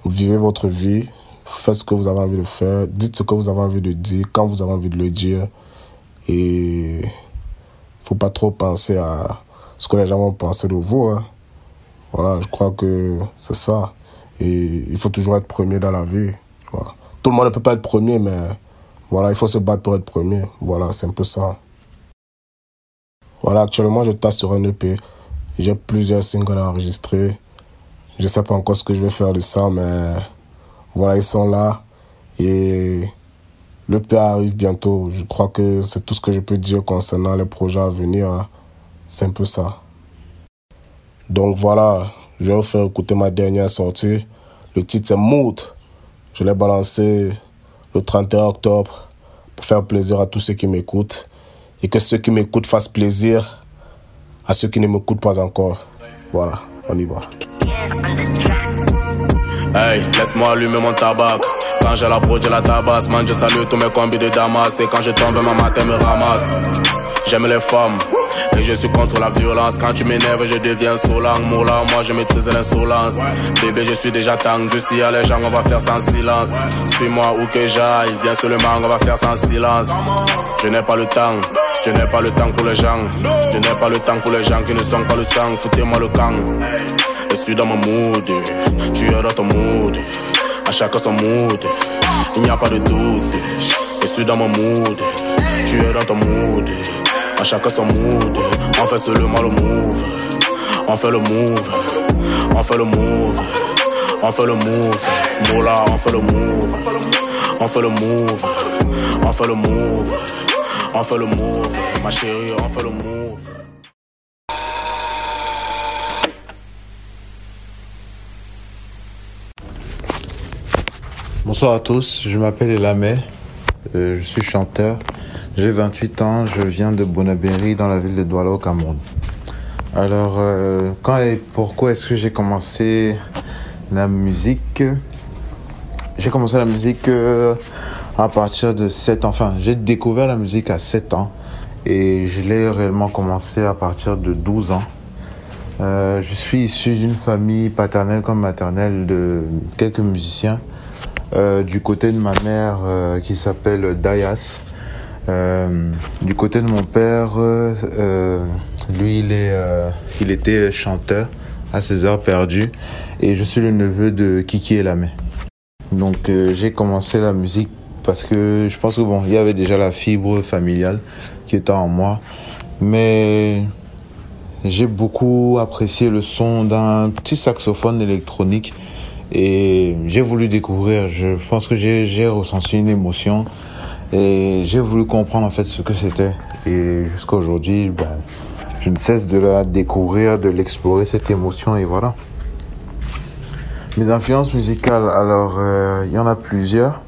vivez votre vie, faites ce que vous avez envie de faire, dites ce que vous avez envie de dire, quand vous avez envie de le dire. Et faut pas trop penser à ce que les gens vont penser de vous. Hein. Voilà, je crois que c'est ça. Et il faut toujours être premier dans la vie. Tout le monde ne peut pas être premier, mais voilà, il faut se battre pour être premier. Voilà, c'est un peu ça. Voilà, actuellement, je tasse sur un EP. J'ai plusieurs singles à enregistrer. Je ne sais pas encore ce que je vais faire de ça, mais voilà, ils sont là. Et l'EP arrive bientôt. Je crois que c'est tout ce que je peux dire concernant les projets à venir. C'est un peu ça. Donc voilà, je vais vous faire écouter ma dernière sortie. Le titre c'est Mood. Je l'ai balancé le 31 octobre pour faire plaisir à tous ceux qui m'écoutent et que ceux qui m'écoutent fassent plaisir à ceux qui ne m'écoutent pas encore. Voilà, on y va. Hey, laisse-moi allumer mon tabac. Quand j'ai la pro, j'ai la tabasse. Man, je salue tous mes combis de Damas. Et quand je tombe, ma matin me ramasse. J'aime les femmes. Et je suis contre la violence. Quand tu m'énerves, je deviens solang. Moula, moi je maîtrise l'insolence. Bébé, je suis déjà tendu. Si y a les gens, on va faire sans silence. Suis-moi où que j'aille. Viens seulement, on va faire sans silence. Je n'ai pas le temps. Je n'ai pas le temps pour les gens. Je n'ai pas le temps pour les gens qui ne sont pas le sang. Foutez-moi le camp. Je suis dans mon mood. Tu es dans ton mood. À chacun son mood. Il n'y a pas de doute. Je suis dans mon mood. Tu es dans ton mood. À chacun son mood. On fait seulement le move. On fait le move. On fait le move. On fait le move. Moula, on fait le move. On fait le move. On fait le move. On fait le move. Ma chérie, on fait le move. Bonsoir à tous, je m'appelle Elamé, euh, je suis chanteur, j'ai 28 ans, je viens de Bonabéry dans la ville de Douala au Cameroun. Alors, euh, quand et pourquoi est-ce que j'ai commencé La musique, j'ai commencé la musique euh, à partir de 7 ans. Enfin, j'ai découvert la musique à 7 ans et je l'ai réellement commencé à partir de 12 ans. Je suis issu d'une famille paternelle comme maternelle de quelques musiciens. Euh, du côté de ma mère euh, qui s'appelle Dayas. Euh, du côté de mon père, euh, lui il, est, il était chanteur à ses heures perdues et je suis le neveu de Kiki Elamé. Donc j'ai commencé la musique parce que je pense que bon, il y avait déjà la fibre familiale qui était en moi, mais j'ai beaucoup apprécié le son d'un petit saxophone électronique et j'ai voulu découvrir. Je pense que j'ai ressenti une émotion et j'ai voulu comprendre en fait ce que c'était. Et jusqu'à aujourd'hui, ben, je ne cesse de la découvrir, de l'explorer cette émotion et voilà. Mes influences musicales, alors euh, il y en a plusieurs.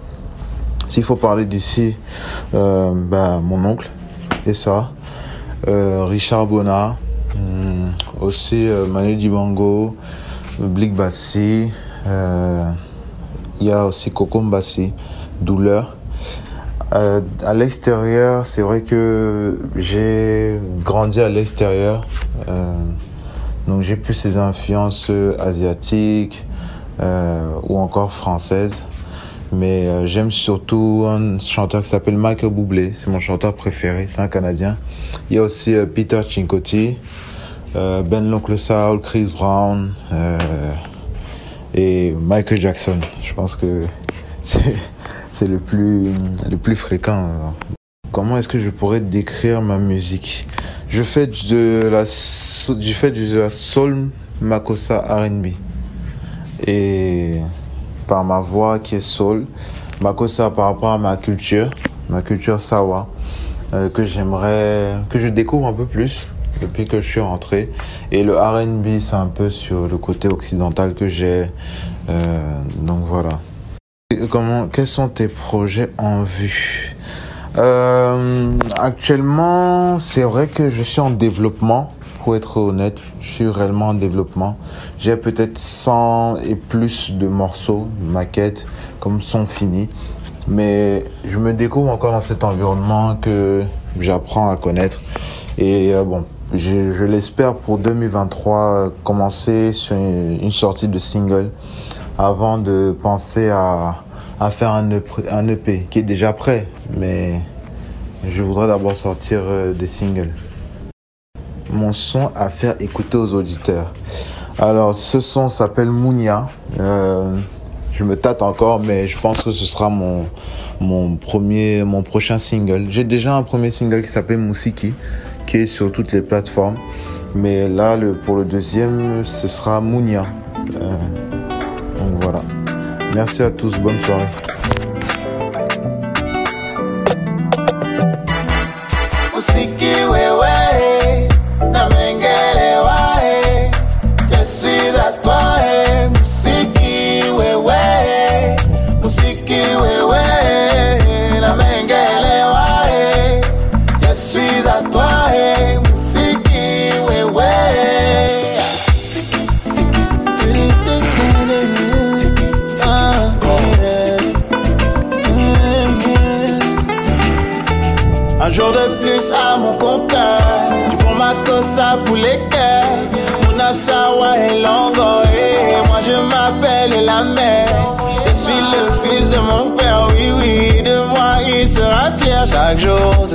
S'il faut parler d'ici, euh, ben, mon oncle et ça, euh, Richard Bonnat, hum, aussi Manu Dibango, Blick Bassi, il y a aussi Coco Mbassi, Douleur. Euh, à l'extérieur, c'est vrai que j'ai grandi à l'extérieur. Euh, donc j'ai plus ces influences asiatiques euh, ou encore françaises. Mais euh, j'aime surtout un chanteur qui s'appelle Michael Bublé. C'est mon chanteur préféré, c'est un Canadien. Il y a aussi euh, Peter Cincotti, euh, Ben L'Oncle Soul, Chris Brown et Michael Jackson. Je pense que c'est le plus, le plus fréquent. Comment est-ce que je pourrais décrire ma musique? Je fais je fais de la soul makossa R&B. Et par ma voix qui est soul, makossa par rapport à ma culture, ma culture sawa, euh, que j'aimerais, que je découvre un peu plus depuis que je suis rentré. Et le RB, c'est un peu sur le côté occidental que j'ai. Euh, donc voilà. Comment, quels sont tes projets en vue? Euh, Actuellement, c'est vrai que je suis en développement. Pour être honnête, je suis réellement en développement. J'ai peut-être 100 et plus de morceaux, maquettes, comme son finis. Mais je me découvre encore dans cet environnement que j'apprends à connaître. Et euh, bon, je, je l'espère pour 2023 commencer sur une, une, sortie de single avant de penser à, à faire un EP, un EP qui est déjà prêt. Mais je voudrais d'abord sortir euh, des singles. Mon son à faire écouter aux auditeurs. Alors, ce son s'appelle Mounia. Euh, je me tâte encore, mais je pense que ce sera mon, mon, premier, mon prochain single. J'ai déjà un premier single qui s'appelle Moussiki, sur toutes les plateformes. Mais là, pour le deuxième, ce sera Mounia. Euh, donc voilà. Merci à tous, bonne soirée.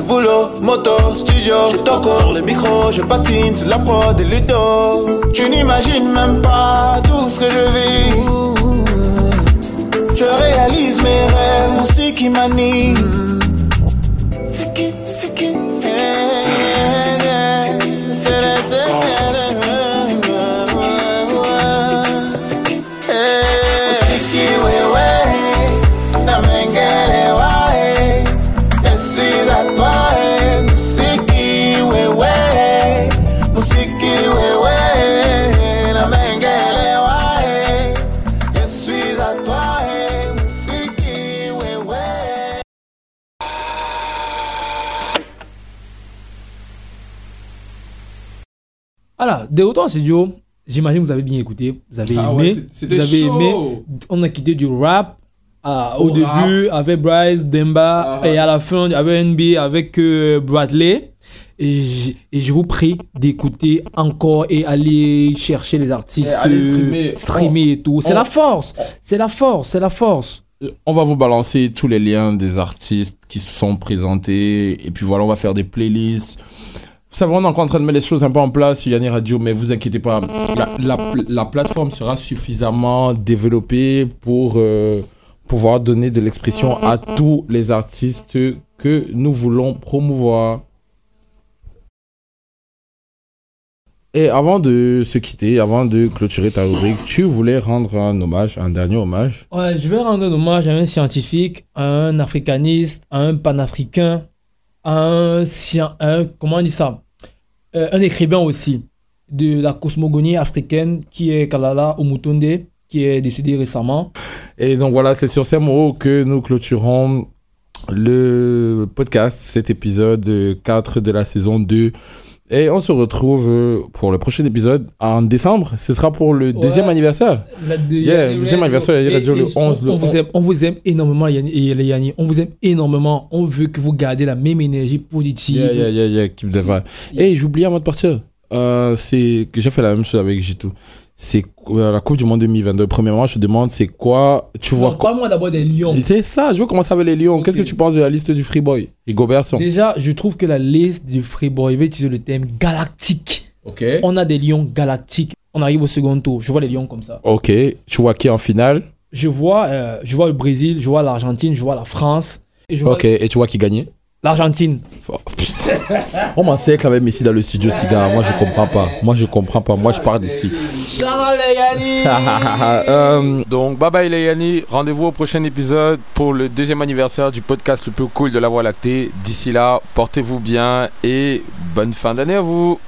Boulot, moto, studio. Je encore le micro, je patine sur la prod et ludo. Tu n'imagines même pas tout ce que je vis. Je réalise mes rêves, aussi qui m'anime. De retour en studio, j'imagine que vous avez bien écouté, vous avez Ah aimé. ouais, vous avez chaud. aimé. On a quitté du rap ah, au, Au rap. début avec Bryce, Demba, Ah. et à la fin avec NB, avec euh, Bradley. Et, je vous prie d'écouter encore et aller chercher les artistes, Et aller euh, streamer. streamer et tout. C'est la force, c'est la force, c'est la force. On va vous balancer tous les liens des artistes qui se sont présentés. Et puis voilà, on va faire des playlists. Vous savez, on est en train de mettre les choses un peu en place sur Yanni Radio, mais vous inquiétez pas. La, la, la plateforme sera suffisamment développée pour euh, pouvoir donner de l'expression à tous les artistes que nous voulons promouvoir. Et avant de se quitter, avant de clôturer ta rubrique, tu voulais rendre un hommage, un dernier hommage? Ouais, je vais rendre un hommage à un scientifique, à un africaniste, à un panafricain, à un, scien- un comment on dit ça? Euh, Un écrivain aussi de la cosmogonie africaine qui est Kalala Omutonde, qui est décédé récemment. Et donc voilà, c'est sur ces mots que nous clôturons le podcast, cet épisode 4 de la saison 2. Et on se retrouve pour le prochain épisode en décembre. Ce sera pour le deuxième anniversaire. La Yeah, le deuxième anniversaire, il y a Et- radio le et 11. On, le on vous 11. aime, on vous aime énormément, les Yanni. On vous aime énormément. On veut que vous gardez la même énergie positive. Yeah, yeah, yeah, yeah, keep the vibe. Et oublié avant de partir. Euh, c'est que j'ai fait la même chose avec Jitu. C'est euh, la Coupe du Monde 2022. Premièrement, je te demande, c'est quoi Tu vois quoi Parle-moi d'abord des lions. C'est ça, je veux commencer avec les Lions. Qu'est-ce que tu penses de la liste du Freeboy et Goberson Déjà, je trouve que la liste du Freeboy, je vais utiliser le thème galactique. Ok. On a des lions galactiques. On arrive au second tour. Je vois les lions comme ça. Ok, tu vois qui est en finale? Je vois, euh, je vois le Brésil, je vois l'Argentine, je vois la France. Et je vois Ok, et tu vois qui gagnait? l'Argentine. On m'en sait quand même ici dans le studio cigare. Moi, je comprends pas. Moi, je comprends pas. Moi, je pars d'ici. Euh, donc, bye bye les Yanni. Rendez-vous au prochain épisode pour le deuxième anniversaire du podcast le plus cool de la Voie lactée. D'ici là, portez-vous bien et bonne fin d'année à vous.